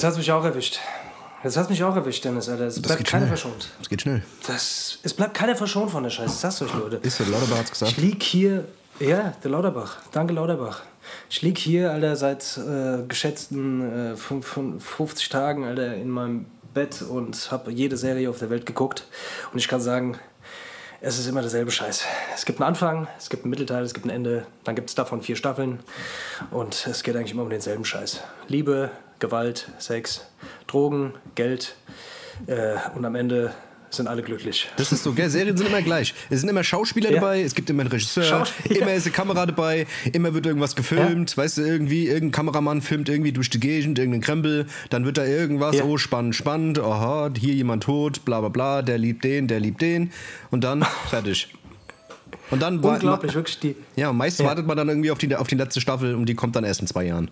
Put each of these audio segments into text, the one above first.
Jetzt hast du mich auch erwischt. Jetzt hast du mich auch erwischt, Dennis, Alter. Es bleibt keiner schnell. verschont. Das geht schnell. Das, es bleibt keiner verschont von der Scheiße. Das sagst du euch, Leute. Ist der Lauterbach hat's gesagt? Ich lieg hier, ja, der Lauterbach. Danke, Lauterbach. Ich lieg hier, Alter, seit äh, geschätzten äh, fünf- fünf- 50 Tagen, Alter, in meinem Bett und habe jede Serie auf der Welt geguckt. Und ich kann sagen, es ist immer derselbe Scheiß. Es gibt einen Anfang, es gibt einen Mittelteil, es gibt ein Ende, dann gibt es davon vier Staffeln und es geht eigentlich immer um denselben Scheiß. Liebe, Gewalt, Sex, Drogen, Geld äh, und am Ende sind alle glücklich. Das ist so, gell? Serien sind immer gleich. Es sind immer Schauspieler Ja. dabei, es gibt immer einen Regisseur, Schauspieler. immer ist eine Kamera dabei, immer wird irgendwas gefilmt, weißt du, irgendwie, irgendein Kameramann filmt irgendwie durch die Gegend, irgendeinen Krempel, dann wird da irgendwas, Ja. oh, spannend, spannend, aha, hier jemand tot, bla bla bla, der liebt den, der liebt den und dann fertig. Und dann Unglaublich, wirklich die. Ja, meist Ja. wartet man dann irgendwie auf die, auf die letzte Staffel und die kommt dann erst in zwei Jahren.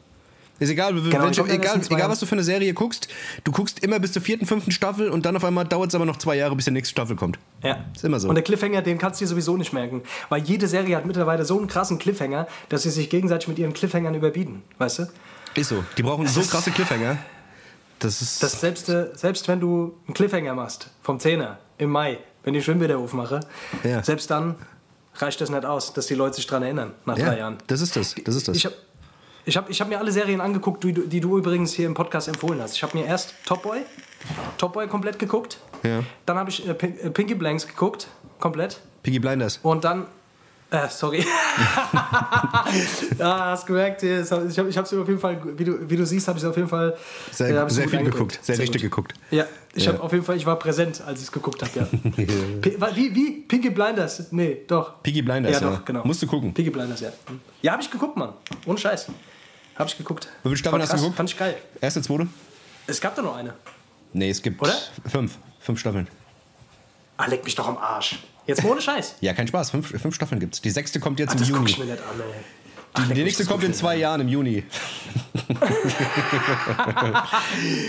Ist egal, Genau, welche, egal, egal was du für eine Serie guckst, du guckst immer bis zur vierten, fünften Staffel und dann auf einmal dauert es aber noch zwei Jahre, bis die nächste Staffel kommt. Ja. Ist immer so. Und der Cliffhanger, den kannst du dir sowieso nicht merken. Weil jede Serie hat mittlerweile so einen krassen Cliffhanger, dass sie sich gegenseitig mit ihren Cliffhangern überbieten. Weißt du? Ist so. Die brauchen so krasse Cliffhanger. Das ist. Dass selbst, äh, selbst wenn du einen Cliffhanger machst, vom 10er im Mai, wenn ich Schwimmbäder aufmache, Ja. selbst dann reicht das nicht aus, dass die Leute sich daran erinnern, nach ja, drei Jahren. das ist das. Das ist das. Ich habe ich hab, ich hab mir alle Serien angeguckt, die, du- die du übrigens hier im Podcast empfohlen hast. Ich habe mir erst Top Boy, Top Boy komplett geguckt. Ja. Dann habe ich äh, Pin- äh, Pinky Blanks geguckt, komplett. Piggy Blinders. Und dann. Äh, sorry. ja, hast gemerkt, ich habe es auf jeden Fall, wie du, wie du siehst, habe ich auf jeden Fall Sehr, äh, hab's sehr viel geguckt. Sehr, richtig gut. geguckt. Ja, ich Ja. habe auf jeden Fall, ich war präsent, als ich es geguckt habe, ja. Wie, wie? Pinky Blinders? Nee, doch. Piggy Blinders, ja. ja. doch, genau. Musst du gucken. Pinky Blinders, ja. Ja, habe ich geguckt, Mann. Ohne Scheiß. Habe ich geguckt. Wie viele Staffeln hast du geguckt? Fand ich geil. Erste, zweite? Es gab da noch eine. Nee, es gibt Oder? fünf. Fünf Staffeln. Ah, leck mich doch am Arsch. Jetzt mal ohne Scheiß. Ja, kein Spaß. Fünf, fünf Staffeln gibt's. Die sechste kommt jetzt Ach, im das guck Juni. ich mir nicht an, ey. Ach, Die nächste kommt in zwei Jahren im Juni.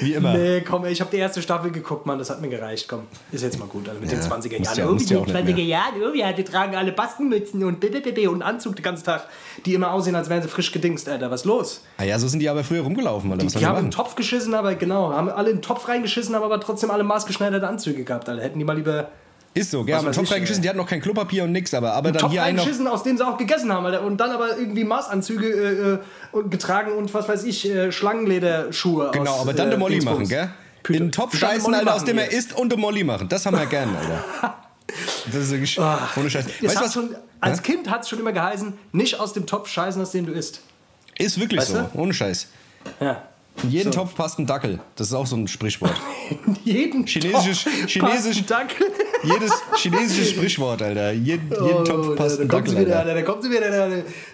Wie immer. Nee, komm, ey, ich habe die erste Staffel geguckt, Mann, das hat mir gereicht, komm. Ist jetzt mal gut, also mit Ja, den 20er musst Jahren. ja- Irgendwie nicht 20er Jahre, ja, die tragen alle Baskenmützen und BBBB und Anzug den ganzen Tag, die immer aussehen, als wären sie frisch gedingst, Alter, was ist los? Ah ja, so sind die aber früher rumgelaufen, Alter. Was Die haben in den? Topf geschissen, aber genau, haben alle in den Topf reingeschissen, haben aber trotzdem alle maßgeschneiderte Anzüge gehabt, Alter. Hätten die mal lieber Ist so, gell? Haben Topf reingeschissen, die hatten noch kein Klopapier und nix, aber, aber dann Topf hier einen noch. reingeschissen, aus dem sie auch gegessen haben, Alter. Und dann aber irgendwie Maßanzüge äh, äh, getragen und was weiß ich, äh, Schlangenlederschuhe Genau, aus, aber dann äh, de Molly Dingsbums. machen, gell? Pü- In den Topf Dann scheißen, Alter, aus dem er isst und de Molly machen. Das haben wir gern, Alter. Das ist wirklich ohne Scheiß. Weißt was? schon, als? Kind hat es schon immer geheißen, nicht aus dem Topf scheißen, aus dem du isst. Ist wirklich Weißt so, du? ohne Scheiß. Ja. In jeden So. Topf passt ein Dackel. Das ist auch so ein Sprichwort. In jeden Chinesisches- Topf Chinesisch- passt ein Dackel. Jedes chinesisches Sprichwort, Alter. Jeden, jeden Topf passt da, ein da kommt Dackel, sie wieder, Alter. Da kommt sie wieder, der,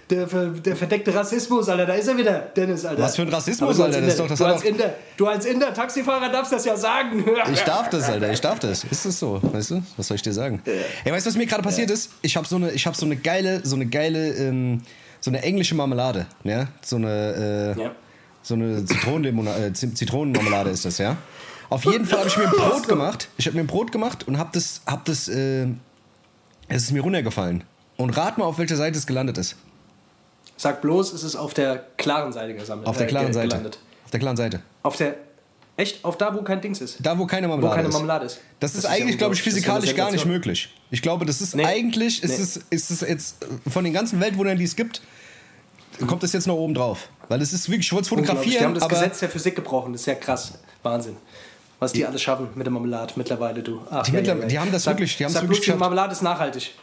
der, der, verdeckte Rassismus, Alter. Da ist er wieder, Dennis, Alter. Was für ein Rassismus, Alter, das ist Inder- doch- das du, als Inder, du als Inder-Taxifahrer darfst das ja sagen. Ich darf das, Alter. Ich darf das. Ist es so? Weißt du? Was soll ich dir sagen? Ey, weißt du, was mir gerade passiert ist? Ich habe so eine, ich habe so eine geile, so eine geile, ähm, so eine englische Marmelade, ja? So eine, äh, Ja. so eine Zitronenlimona- äh, Zit- Zitronenmarmelade ist das, ja? Auf jeden Fall habe ich mir ein Brot gemacht. Ich habe mir ein Brot gemacht und habe das, hab das, äh, es ist mir runtergefallen. Und rat mal, auf welcher Seite es gelandet ist. Sag bloß, es ist auf der klaren Seite gesammelt. Auf der äh, klaren ge- Seite. Gelandet. Auf der klaren Seite. Auf der. Echt? Auf da, wo kein Dings ist. Da, wo keine Wo Marmelade keine ist. Marmelade ist. Das, ist ja eigentlich, glaube ich. Das ist ja physikalisch gar nicht möglich. Ich glaube, das ist Nee. eigentlich, ist, Nee. es, ist es jetzt äh, von den ganzen Weltwundern, die es gibt, kommt das jetzt noch oben drauf. Weil es ist wirklich, ich wollte es fotografieren, Die haben das aber Gesetz der Physik gebrochen. Das ist ja krass. Wahnsinn. Was die alles schaffen mit der Marmelade mittlerweile, du. Ach, Die mittler- die haben das sag, wirklich- die haben's sag wirklich bloß, die. Marmelade ist nachhaltig.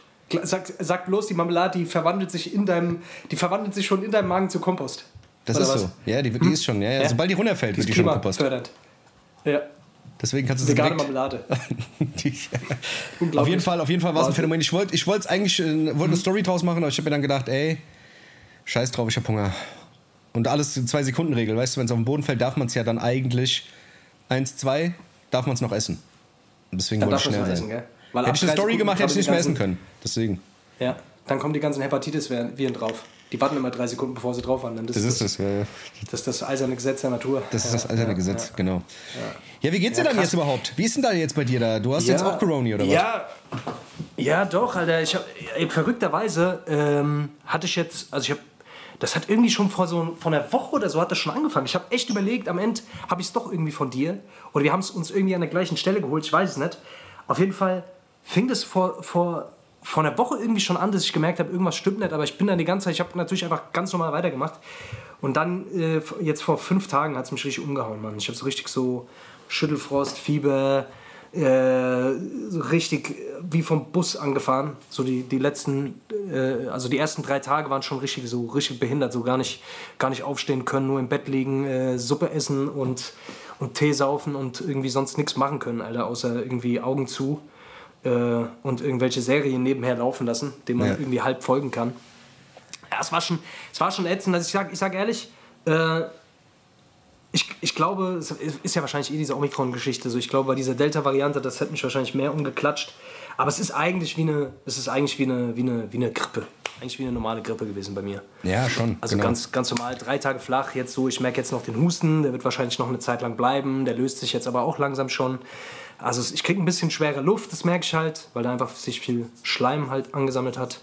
Sag, sag bloß, die Marmelade, die verwandelt sich in deinem, die verwandelt sich schon in deinem Magen zu Kompost. das Oder ist was? so. Ja, die, die ist schon, ja, ja. Ja. Sobald die runterfällt, wird ist die schon Kompost. klimafördernd. Ja, Deswegen kannst du sie vegane direkt... Marmelade. Die- auf jeden Fall, auf jeden Fall war es ein. Phänomen. Ich wollte ich wollte es eigentlich, äh, wollte Mhm. eine Story draus machen, aber ich habe mir dann gedacht, ey, scheiß drauf, ich habe Hunger. Und alles in zwei Sekunden Regel, weißt du, wenn es auf den Boden fällt, darf man es ja dann eigentlich eins, zwei, darf man es noch essen. Und deswegen Dann wollte ich schnell sein. essen, gell? Weil hätte ich eine Story gemacht, hätte ich nicht mehr essen können. Deswegen. Ja, dann kommen die ganzen Hepatitis-Viren drauf. Die warten immer drei Sekunden, bevor sie drauf wandern. Das ist das. ja, ja. Das ist das eiserne Gesetz der Natur. Das ist das Ja, eiserne ja, Gesetz, ja. genau. Ja, wie geht's dir Ja, dann krass. jetzt überhaupt? Wie ist denn da jetzt bei dir da? Du hast jetzt auch Corona oder was? Ja, ja doch, Alter. Ich hab, ey, verrückterweise ähm, hatte ich jetzt, also ich habe das hat irgendwie schon vor so vor einer Woche oder so hat das schon angefangen. Ich habe echt überlegt, am Ende habe ich es doch irgendwie von dir. Oder wir haben es uns irgendwie an der gleichen Stelle geholt, ich weiß es nicht. Auf jeden Fall fing das vor, vor, vor einer Woche irgendwie schon an, dass ich gemerkt habe, irgendwas stimmt nicht. Aber ich bin dann die ganze Zeit, ich habe natürlich einfach ganz normal weitergemacht. Und dann, äh, jetzt vor fünf Tagen, hat es mich richtig umgehauen, Mann. Ich habe so richtig so Schüttelfrost, Fieber, äh, so richtig wie vom Bus angefahren. So die, die letzten, äh, also die ersten drei Tage waren schon richtig so richtig behindert, so gar nicht, gar nicht aufstehen können, nur im Bett liegen, äh, Suppe essen und, und Tee saufen und irgendwie sonst nichts machen können, Alter, außer irgendwie Augen zu äh, und irgendwelche Serien nebenher laufen lassen, denen man Ja. irgendwie halb folgen kann. Ja, es war schon, es war schon ätzend. Also ich sag, ich sag ehrlich, äh, ich, ich glaube, es ist ja wahrscheinlich eh diese Omikron-Geschichte. So, ich glaube, bei dieser Delta-Variante, das hätte mich wahrscheinlich mehr umgeklatscht. Aber es ist eigentlich wie eine, es ist eigentlich wie eine, wie eine, wie eine Grippe. Eigentlich wie eine normale Grippe gewesen bei mir. Ja, schon. Also genau. ganz, ganz normal, drei Tage flach. Jetzt so, ich merke jetzt noch den Husten, der wird wahrscheinlich noch eine Zeit lang bleiben. Der löst sich jetzt aber auch langsam schon. Also ich kriege ein bisschen schwere Luft, das merke ich halt, weil da einfach sich viel Schleim halt angesammelt hat.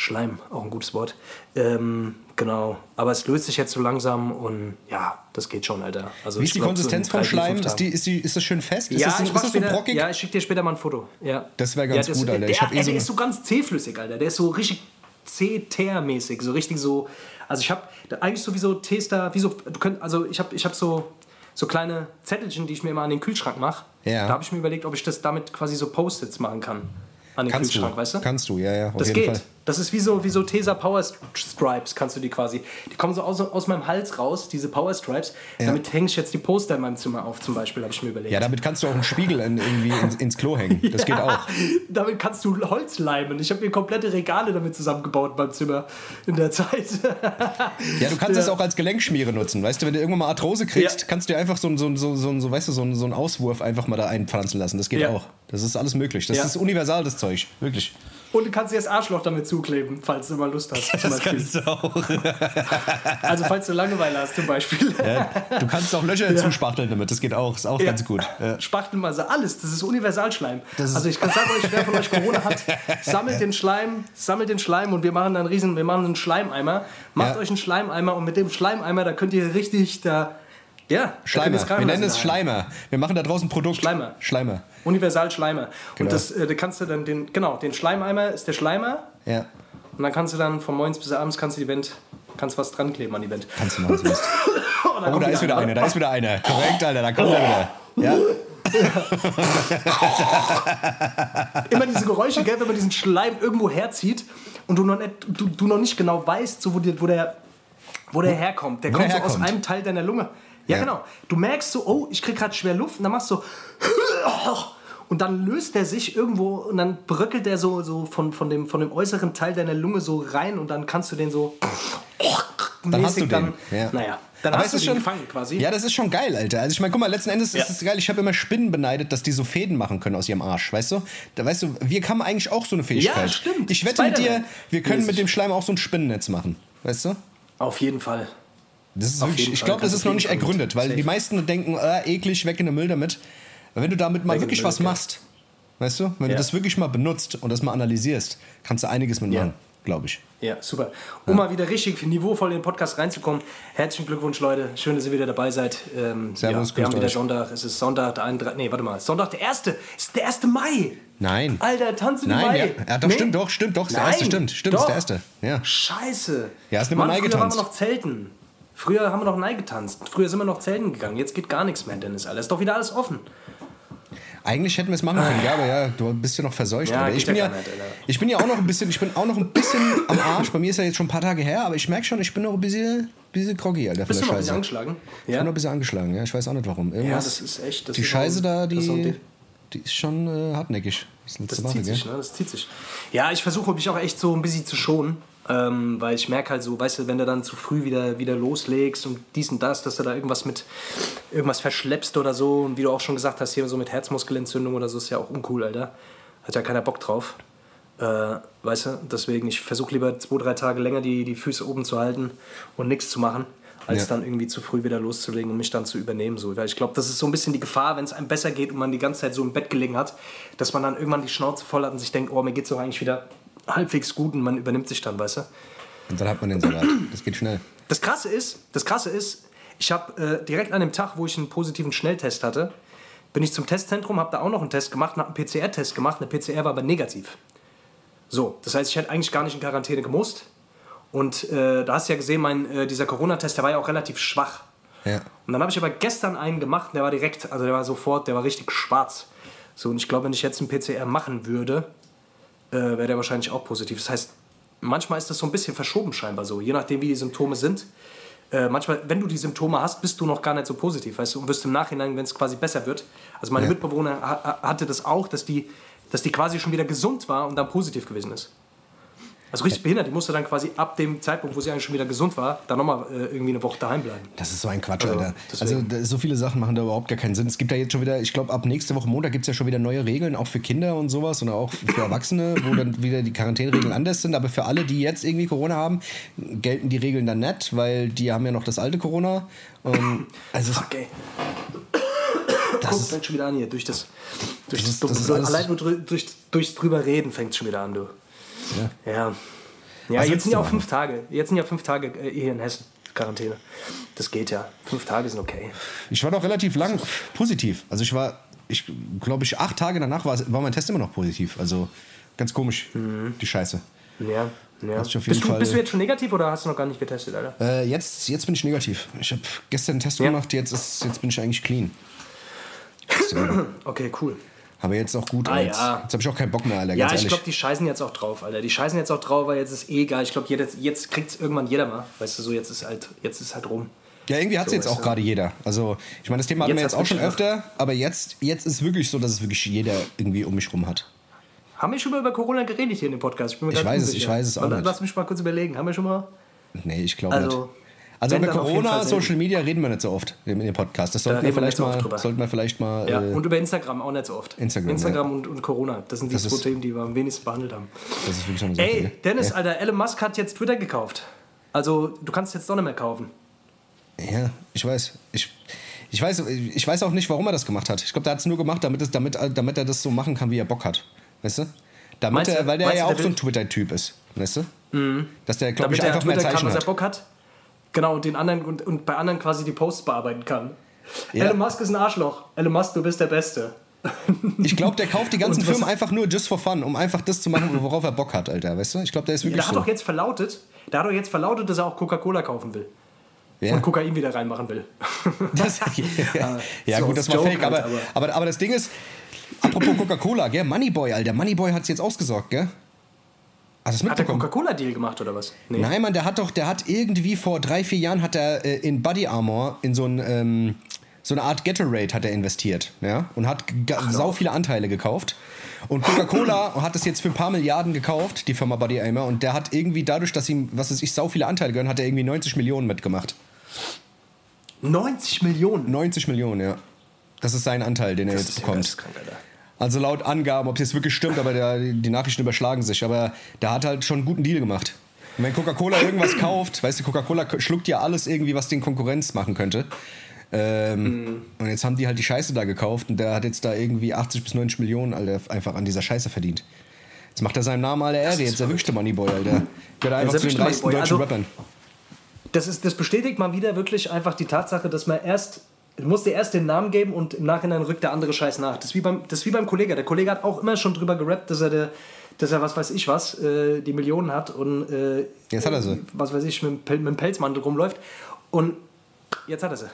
Schleim, auch ein gutes Wort. Ähm, genau. Aber es löst sich jetzt so langsam und ja, das geht schon, Alter. Also Wie ist die glaub, so Konsistenz vom Schleim? Ist, die, ist, die, ist das schön fest? Ist ja, das, ich ist das so brockig? Ja, ich schicke dir später mal ein Foto. Ja. Das wär ganz ja, gut, Alter. Der, Ich hab eh ey, so der ist so ganz zähflüssig, Alter. Der ist so richtig C-Teer-mäßig, so richtig so. Also ich habe eigentlich so wie so Tester, wie so, du könnt, also ich habe ich hab so, so kleine Zettelchen, die ich mir immer an den Kühlschrank mache. Ja. Da habe ich mir überlegt, ob ich das damit quasi so Post-its machen kann. An den Kannst Kühlschrank, du. weißt du? Kannst du, ja, ja, Das geht. Fall. Das ist wie so, wie so Tesa Power Stripes, kannst du die quasi. Die kommen so aus, aus meinem Hals raus, diese Power Stripes. Ja. Damit hänge ich jetzt die Poster in meinem Zimmer auf, zum Beispiel, habe ich mir überlegt. Ja, damit kannst du auch einen Spiegel in, irgendwie ins, ins Klo hängen. Das geht auch. Damit kannst du Holz leimen. Ich habe mir komplette Regale damit zusammengebaut in meinem Zimmer in der Zeit. Ja, du kannst es auch als Gelenkschmiere nutzen. Weißt du, wenn du irgendwann mal Arthrose kriegst, Ja. kannst du dir einfach so, einen- so, einen- so, so, so, weißt du, so, einen- so einen Auswurf einfach mal da einpflanzen lassen. Das geht Ja. auch. Das ist alles möglich. Das Ja. ist universal, das Zeug. Wirklich. Und du kannst dir das Arschloch damit zukleben, falls du mal Lust hast. Zum Beispiel. du auch. Also falls du Langeweile hast zum Beispiel. Du kannst auch Löcher zuspachteln damit. Das geht auch. Ist auch Ja. ganz gut. Ja. Spachtelmasse, alles. Das ist Universalschleim. Das also ich kann sagen euch, wer von euch Corona hat, sammelt den Schleim, sammelt den Schleim und wir machen dann einen riesen, wir machen einen Schleimeimer. Macht Ja. euch einen Schleimeimer und mit dem Schleimeimer, da könnt ihr richtig da, ja, Schleimer. Wir nennen es. Schleimer. Wir machen da draußen ein Produkt. Schleimer. Schleimer. Universal Schleimer. Genau. Und das, äh, da kannst du dann den, genau, den Schleimeimer ist der Schleimer Ja. und dann kannst du dann von morgens bis abends kannst du die Wand, kannst was dran kleben an die Wand. Kannst du machen, willst. Und dann Oh, da ist wieder einer. Da ist wieder einer. Korrekt, Alter. Da kommt er wieder. Ja. immer diese Geräusche, gell, wenn man diesen Schleim irgendwo herzieht und du noch nicht, du, du noch nicht genau weißt, so, wo, die, wo, der, wo der herkommt. Der Wo kommt der so aus herkommt. einem Teil deiner Lunge. Ja, Ja. genau. Du merkst so, oh, ich krieg gerade schwer Luft und dann machst du so und dann löst er sich irgendwo und dann bröckelt der so, so von, von, dem, von dem äußeren Teil deiner Lunge so rein und dann kannst du den so Dann hast du den. ja. naja, dann Aber hast du ist den schon, gefangen quasi. Ja, das ist schon geil, Alter. Also ich meine, guck mal, letzten Endes Ja. ist es geil. Ich habe immer Spinnen beneidet, dass die so Fäden machen können aus ihrem Arsch, weißt du? Da weißt du, wir haben eigentlich auch so eine Fähigkeit. Ja, stimmt. Ich wette mit dir, wir können mit dem Schleim auch so ein Spinnennetz machen, weißt du? Auf jeden Fall. Ist ich Fall. glaube, das ist du noch nicht ergründet, mit. weil Safe. die meisten denken, äh, eklig, weg in den Müll damit. Aber wenn du damit mal Weg wirklich Müll, was ja. machst, weißt du, wenn du Ja. das wirklich mal benutzt und das mal analysierst, kannst du einiges mitmachen, Ja. glaube ich. Ja, super. Um mal wieder richtig niveauvoll in den Podcast reinzukommen. Herzlichen Glückwunsch, Leute. Schön, dass ihr wieder dabei seid. Ähm, Servus, ja, wir haben wieder euch. Sonntag. Es ist Sonntag, der 31. Nee, warte mal. Sonntag, der 1. Es ist der 1. Mai. Nein. Alter, tanzen Nein, Mai. ja, ja doch, Nee? stimmt, doch, stimmt, doch, ist der Nein, erste, stimmt, stimmt, doch. ist der erste. Ja. Scheiße. Ja, ist nicht Mai früher waren getanzt. wir noch Zelten. Früher haben wir noch Nei getanzt. Früher sind wir noch Zelten gegangen. Jetzt geht gar nichts mehr, Dennis. Alter. Ist doch wieder alles offen. Eigentlich hätten wir es machen können, ja, aber ja, du bist ja noch verseucht. Ja, ich bin ja ja, nicht, ich bin ja auch noch ein bisschen, ich bin auch noch ein bisschen am Arsch. Bei mir ist ja jetzt schon ein paar Tage her, aber ich merke schon, ich bin noch ein bisschen, bisschen groggy, Alter, Bist du noch ein bisschen angeschlagen? Ich bin noch ein bisschen angeschlagen, ja, ich weiß auch nicht warum. ja, Irgendwas, das ist echt. Das die ist Scheiße da, die, die- ist schon äh, hartnäckig. Das, ist Das Woche, zieht gell? sich, ne? Das zieht sich. Ja, ich versuche mich auch echt so ein bisschen zu schonen. Ähm, weil ich merke halt so, weißt du, wenn du dann zu früh wieder, wieder loslegst und dies und das, dass du da irgendwas mit irgendwas verschleppst oder so. Und wie du auch schon gesagt hast, hier so mit Herzmuskelentzündung oder so, ist ja auch uncool, Alter. Hat ja keiner Bock drauf. Äh, weißt du, deswegen, ich versuche lieber zwei, drei Tage länger die, die Füße oben zu halten und nichts zu machen, als Ja. dann irgendwie zu früh wieder loszulegen und mich dann zu übernehmen. So. Weil ich glaube, das ist so ein bisschen die Gefahr, wenn es einem besser geht und man die ganze Zeit so im Bett gelegen hat, dass man dann irgendwann die Schnauze voll hat und sich denkt, oh, mir geht's doch eigentlich wieder halbwegs gut und man übernimmt sich dann, weißt du? Und dann hat man den Salat. Das geht schnell. Das Krasse ist, das Krasse ist, ich habe äh, direkt an dem Tag, wo ich einen positiven Schnelltest hatte, bin ich zum Testzentrum, habe da auch noch einen Test gemacht und habe einen PCR-Test gemacht. Eine PCR war aber negativ. So, das heißt, ich hätte eigentlich gar nicht in Quarantäne gemusst. Und äh, da hast du ja gesehen, mein, äh, dieser Corona-Test, der war ja auch relativ schwach. Ja. Und dann habe ich aber gestern einen gemacht, der war direkt, also der war sofort, der war richtig schwarz. So, und ich glaube, wenn ich jetzt einen PCR machen würde, äh, wäre der wahrscheinlich auch positiv. Das heißt, manchmal ist das so ein bisschen verschoben scheinbar so, je nachdem, wie die Symptome sind. Äh, manchmal, wenn du die Symptome hast, bist du noch gar nicht so positiv, weißt du, und wirst im Nachhinein, wenn es quasi besser wird. Also meine Ja. Mitbewohner ha hatte das auch, dass die, dass die quasi schon wieder gesund war und dann positiv gewesen ist. Also richtig behindert, die musste dann quasi ab dem Zeitpunkt, wo sie eigentlich schon wieder gesund war, dann nochmal äh, irgendwie eine Woche daheim bleiben. Das ist so ein Quatsch, Also, Alter. deswegen. Also so viele Sachen machen da überhaupt gar keinen Sinn. Es gibt ja jetzt schon wieder, ich glaube, ab nächste Woche Montag gibt es ja schon wieder neue Regeln, auch für Kinder und sowas und auch für Erwachsene, wo dann wieder die Quarantäneregeln anders sind. Aber für alle, die jetzt irgendwie Corona haben, gelten die Regeln dann nicht, weil die haben ja noch das alte Corona. Und also es- Fuck, ey. Das Guck, ist- fängt schon wieder an hier. Durch das, durch Das das, das ist alles- allein nur durch, durchs drüber reden fängt es schon wieder an, du. Ja. Ja. Ja, Was jetzt sind ja auch fünf Tage. Jetzt sind ja fünf Tage äh, hier in Hessen. Quarantäne. Das geht ja. Fünf Tage sind okay. ich war doch relativ lang positiv. Also ich war, ich glaube ich, acht Tage danach war, war mein Test immer noch positiv. Also ganz komisch, die Scheiße. Ja. ja. Bist, du, Fall- bist du jetzt schon negativ oder hast du noch gar nicht getestet, Alter? Äh, jetzt, jetzt bin ich negativ. Ich habe gestern einen Test Ja. gemacht, jetzt, ist, jetzt bin ich eigentlich clean. Okay, cool. Aber jetzt auch gut. Ah, jetzt ja. jetzt habe ich auch keinen Bock mehr, Alter, Ja, ich glaube, die scheißen jetzt auch drauf, Alter. Die scheißen jetzt auch drauf, weil jetzt ist eh egal. Ich glaube, jetzt, jetzt kriegt es irgendwann jeder mal. Weißt du, so jetzt ist halt, jetzt ist halt rum. Ja, irgendwie hat es So, jetzt auch gerade jeder. Also, ich meine, das Thema hatten wir Jetzt jetzt hat's auch schon öfter, aber jetzt, jetzt ist wirklich so, dass es wirklich jeder irgendwie um mich rum hat. Haben wir schon mal über Corona geredet hier in dem Podcast? Ich grad weiß es, unsicher. ich weiß es auch nicht. Lass mich mal kurz überlegen. Haben wir schon mal? Nee, ich glaube Also, nicht. Also über Corona. Social Media reden wir nicht so oft in dem Podcast. Das sollten wir reden wir vielleicht so mal, sollten wir vielleicht mal. Ja, äh, und über Instagram auch nicht so oft. Instagram, Instagram und, und Corona. Das sind die Das zwei Themen, die wir am wenigsten behandelt haben. das ist wirklich so eine Sache. Ey? Dennis, ja. Alter, Elon Musk hat jetzt Twitter gekauft. Also, du kannst jetzt doch nicht mehr kaufen. Ja, ich weiß. Ich, ich, weiß, ich weiß auch nicht, warum er das gemacht hat. Ich glaube, der hat es nur gemacht, damit, es, damit, damit er das so machen kann, wie er Bock hat. Weißt du? Damit Meinst er, weil der ja auch der so ein Twitter-Typ ist. Weißt du? Dass der, glaube ich, einfach mehr Twitter kann, Zeichen was er hat. Bock hat. Genau, und, den anderen, und, und bei anderen quasi die Posts bearbeiten kann. Ja. Elon Musk ist ein Arschloch. Elon Musk, du bist der Beste. Ich glaube, der kauft die ganzen Firmen einfach nur just for fun, um einfach das zu machen, worauf er Bock hat, Alter. Weißt du? Ich glaube, der ist Der wirklich hat so. doch jetzt verlautet, der hat doch jetzt verlautet, dass er auch Coca-Cola kaufen will. Ja. Und Kokain wieder reinmachen will. Das, ja, so gut, das war Joke fake, halt, aber, aber- aber, aber das Ding ist, apropos Coca-Cola, gell? Moneyboy, Alter. Moneyboy hat es jetzt ausgesorgt, gell? Hast das Hat der? Coca-Cola-Deal gemacht oder was? Nee. Nein, Mann, der hat doch, der hat irgendwie vor drei, vier Jahren hat er äh, in Body Armor in so ein, ähm, so eine Art Gatorade hat er investiert, ja, und hat ga- sau viele Anteile gekauft. Und Coca-Cola hat es jetzt für ein paar Milliarden gekauft, die Firma Body Armor, und der hat irgendwie dadurch, dass ihm, was weiß ich, sau viele Anteile gehören, hat er irgendwie 90 Millionen mitgemacht. 90 Millionen. 90 Millionen, ja. Das ist sein Anteil, den er Das jetzt ist ja bekommt. geisteskrank, Alter. Also laut Angaben, ob es jetzt wirklich stimmt, aber der, die Nachrichten überschlagen sich. Aber der hat halt schon einen guten Deal gemacht. Und wenn Coca-Cola irgendwas kauft, weißt du, Coca-Cola schluckt ja alles irgendwie, was den Konkurrenz machen könnte. Ähm, Und jetzt haben die halt die Scheiße da gekauft und der hat jetzt da irgendwie 80 bis 90 Millionen Alter, einfach an dieser Scheiße verdient. Jetzt macht er seinem Namen alle Ehre, ist jetzt er der Moneyboy, Alter. Gehört einfach zu den reichsten deutschen Also- Rappern. Das, ist, das bestätigt mal wieder wirklich einfach die Tatsache, dass man erst, du musst dir erst den Namen geben und im Nachhinein rückt der andere Scheiß nach. Das ist wie beim, das wie beim Kollege. Der Kollege hat auch immer schon drüber gerappt, dass er, der, dass er was weiß ich was, äh, die Millionen hat und äh, Jetzt hat er sie. was weiß ich, mit, mit dem Pelzmantel rumläuft. Und jetzt hat er sie.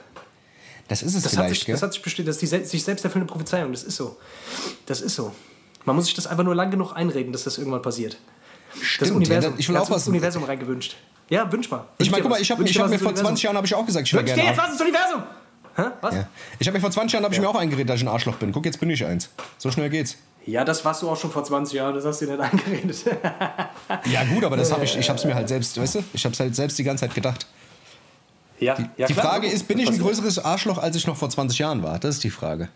Das ist es Das hat, vielleicht, sich, gell? das hat sich bestätigt, das ist die sich selbst erfüllende Prophezeiung. Das ist so. Das ist so. Man muss sich das einfach nur lang genug einreden, dass das irgendwann passiert. das Stimmt, Universum. ja, ich will auch hat was- das Universum reingewünscht. Ja, wünsch mal. Ich Wünsch meine, dir guck mal, ich habe ich hab mir vor Universum. 20 Jahren ich auch gesagt, ich wäre Wünsch dir gerne jetzt was ins Universum! Hä? Was? Ja. Ich habe mir vor 20 Jahren habe ich mir auch eingeredet, dass ich ein Arschloch bin. Guck, jetzt bin ich eins. So schnell geht's. Ja, das warst du auch schon vor 20 Jahren, das hast du dir nicht eingeredet. Ja gut, aber das habe ich, ich habe es mir halt selbst, weißt du, ich habe es halt selbst die ganze Zeit gedacht. ja, ja, die klar, Frage ist, bin ich ein größeres Arschloch, als ich noch vor 20 Jahren war? Das ist die Frage.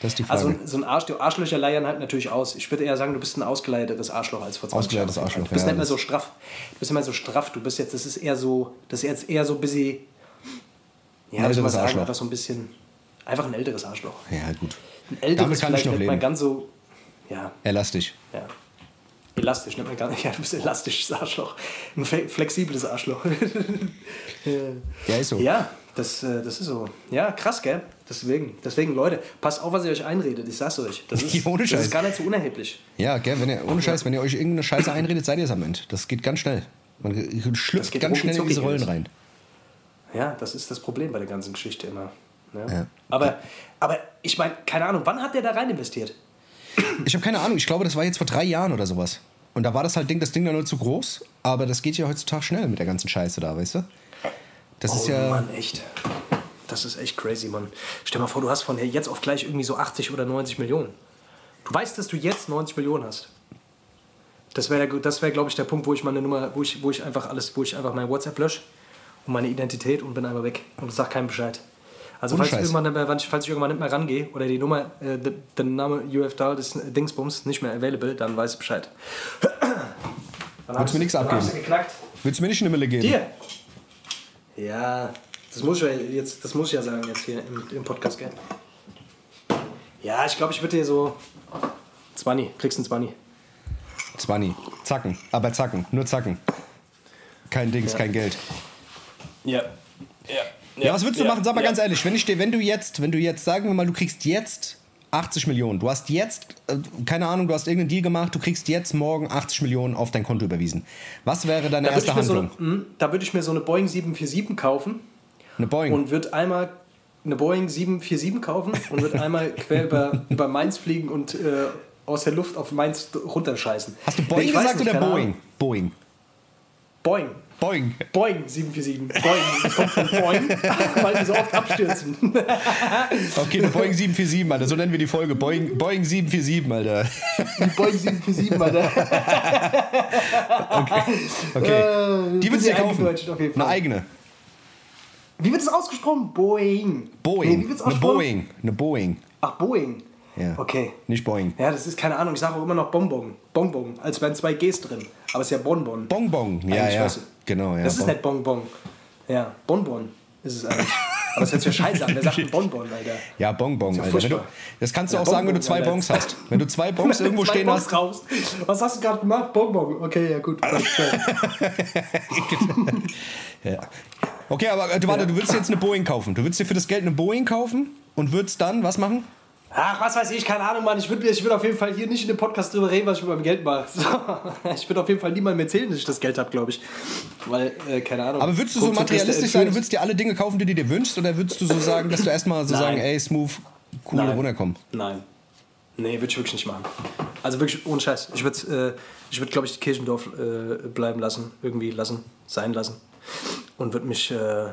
Das ist die Frage. Also so ein Arsch, die Arschlöcher leiern halt natürlich aus. Ich würde eher sagen, du bist ein ausgeleiertes Arschloch als vor 20 Ausgeleiertes Jahren. Arschloch, Du bist ja, nicht mehr so straff. Du bist nicht mehr so straff. Du bist jetzt, das ist eher so, das ist jetzt eher so ein bisschen, ja, Ein sagen, Arschloch. einfach so ein bisschen, einfach ein älteres Arschloch. ja, gut. Ein älteres Damit kann ich noch nicht leben. mal ganz so, ja, Elastig. ja. Elastisch, nennt man gar nicht. Ja, du bist elastisches Arschloch. Ein flexibles Arschloch. ja, ist so. Ja, das, äh, das ist so. Ja, krass, gell? Deswegen, deswegen, Leute, passt auf, was ihr euch einredet. Ich sag's euch. Das ist, ohne Scheiß. Das ist gar nicht so unerheblich. Ja, gell, wenn ihr, ohne Scheiß, wenn ihr euch irgendeine Scheiße einredet, seid ihr es am Ende. Das geht ganz schnell. Man schlüpft ganz schnell in diese Rollen rein. Ja, das ist das Problem bei der ganzen Geschichte immer. Ja. Ja. Aber, aber ich meine, keine Ahnung, wann hat der da rein investiert? Ich habe keine Ahnung. Ich glaube, das war jetzt vor drei Jahren oder sowas. Und da war das halt Ding, das Ding dann nur zu groß. Aber das geht ja heutzutage schnell mit der ganzen Scheiße da, weißt du? Das oh, ist ja. Mann, echt. Das ist echt crazy, Mann. Stell dir mal vor, du hast von jetzt auf gleich irgendwie so 80 oder 90 Millionen. Du weißt, dass du jetzt 90 Millionen hast. Das wäre, das wär, glaube ich, der Punkt, wo ich meine Nummer, wo ich, wo ich einfach alles, wo ich einfach mein WhatsApp lösche und meine Identität und bin einfach weg und sag keinem Bescheid. Also falls ich, irgendwann, mehr, falls ich irgendwann nicht mehr rangehe oder die Nummer, äh, der Name UF Dial ist Dingsbums nicht mehr available, dann weiß ich Bescheid. Willst du mir nichts abgeben? Willst du mir nicht eine Mille geben? Dir? Ja, das muss ich ja jetzt, das muss ich ja sagen jetzt hier im, im Podcast, gell? Ja, ich glaube, ich würde dir so 20, kriegst ein 20. 20. Zacken, aber zacken, nur zacken. Kein Dings, ja. kein Geld. Ja. Ja. Ja, was würdest du machen? Sag mal ganz ehrlich, wenn, ich, wenn du jetzt, wenn du jetzt, sagen wir mal, du kriegst jetzt 80 Millionen. Du hast jetzt, äh, keine Ahnung, du hast irgendeinen Deal gemacht, du kriegst jetzt morgen 80 Millionen auf dein Konto überwiesen. Was wäre deine erste Handlung? So eine, da würde ich mir so eine Boeing 747 kaufen. Eine Boeing? Und würde einmal eine Boeing 747 kaufen und würde einmal quer über, über Mainz fliegen und äh, aus der Luft auf Mainz runterscheißen. Hast du Boeing nee, gesagt nicht, oder Boeing? Ahnung. Boeing. Boeing. Boeing. Boeing 747. Boeing. Das kommt von Boeing, weil die so oft abstürzen. okay, eine Boeing 747, Alter. So nennen wir die Folge. Boeing, Boeing 747, Alter. Die Boeing 747, Alter. okay. okay. Äh, die du dir kaufen? Eine eigene. Wie wird es ausgesprochen? Boeing. Boeing. Nee, wie wird's ausgesprochen? Eine Boeing. Eine Boeing. Ach, Boeing. Ja. Okay. Nicht Boeing. Ja, das ist keine Ahnung. Ich sage auch immer noch Bonbon. Bonbon. Als wären zwei Gs drin. Aber es ist ja Bonbon. Bonbon. Ja, ja. Genau, ja. Das ist bon. nicht Bonbon. Ja, Bonbon ist es eigentlich. Aber das hört sich ja scheiße an. Wer sagt Bonbon, Alter? Ja, Bonbon, ja Alter. Du, das kannst du ja, auch Bonbon, sagen, wenn du zwei. Bons hast. Wenn du zwei Bons irgendwo zwei stehen Bons hast. Raus. Was hast du gerade gemacht? Bonbon. Okay, ja, gut. ja. Okay, aber äh, du, warte, du willst jetzt eine Boeing kaufen. Du willst dir für das Geld eine Boeing kaufen und würdest dann was machen? Ach, was weiß ich, keine Ahnung, Mann. Ich würde ich würd auf jeden Fall hier nicht in dem Podcast drüber reden, was ich mit meinem Geld mache. So. Ich würde auf jeden Fall niemandem erzählen, dass ich das Geld habe, glaube ich. Weil, äh, keine Ahnung. Aber würdest du so materialistisch sein, du würdest dir alle Dinge kaufen, die du dir wünschst? Oder würdest du so sagen, dass du erstmal so Nein. sagen, ey, smooth, cool, Nein. runterkommen? Nein. Nee, würde ich wirklich nicht machen. Also wirklich ohne Scheiß. Ich würde, äh, würd, glaube ich, Kirchendorf äh, bleiben lassen, irgendwie lassen, sein lassen. Und würde mich. Äh,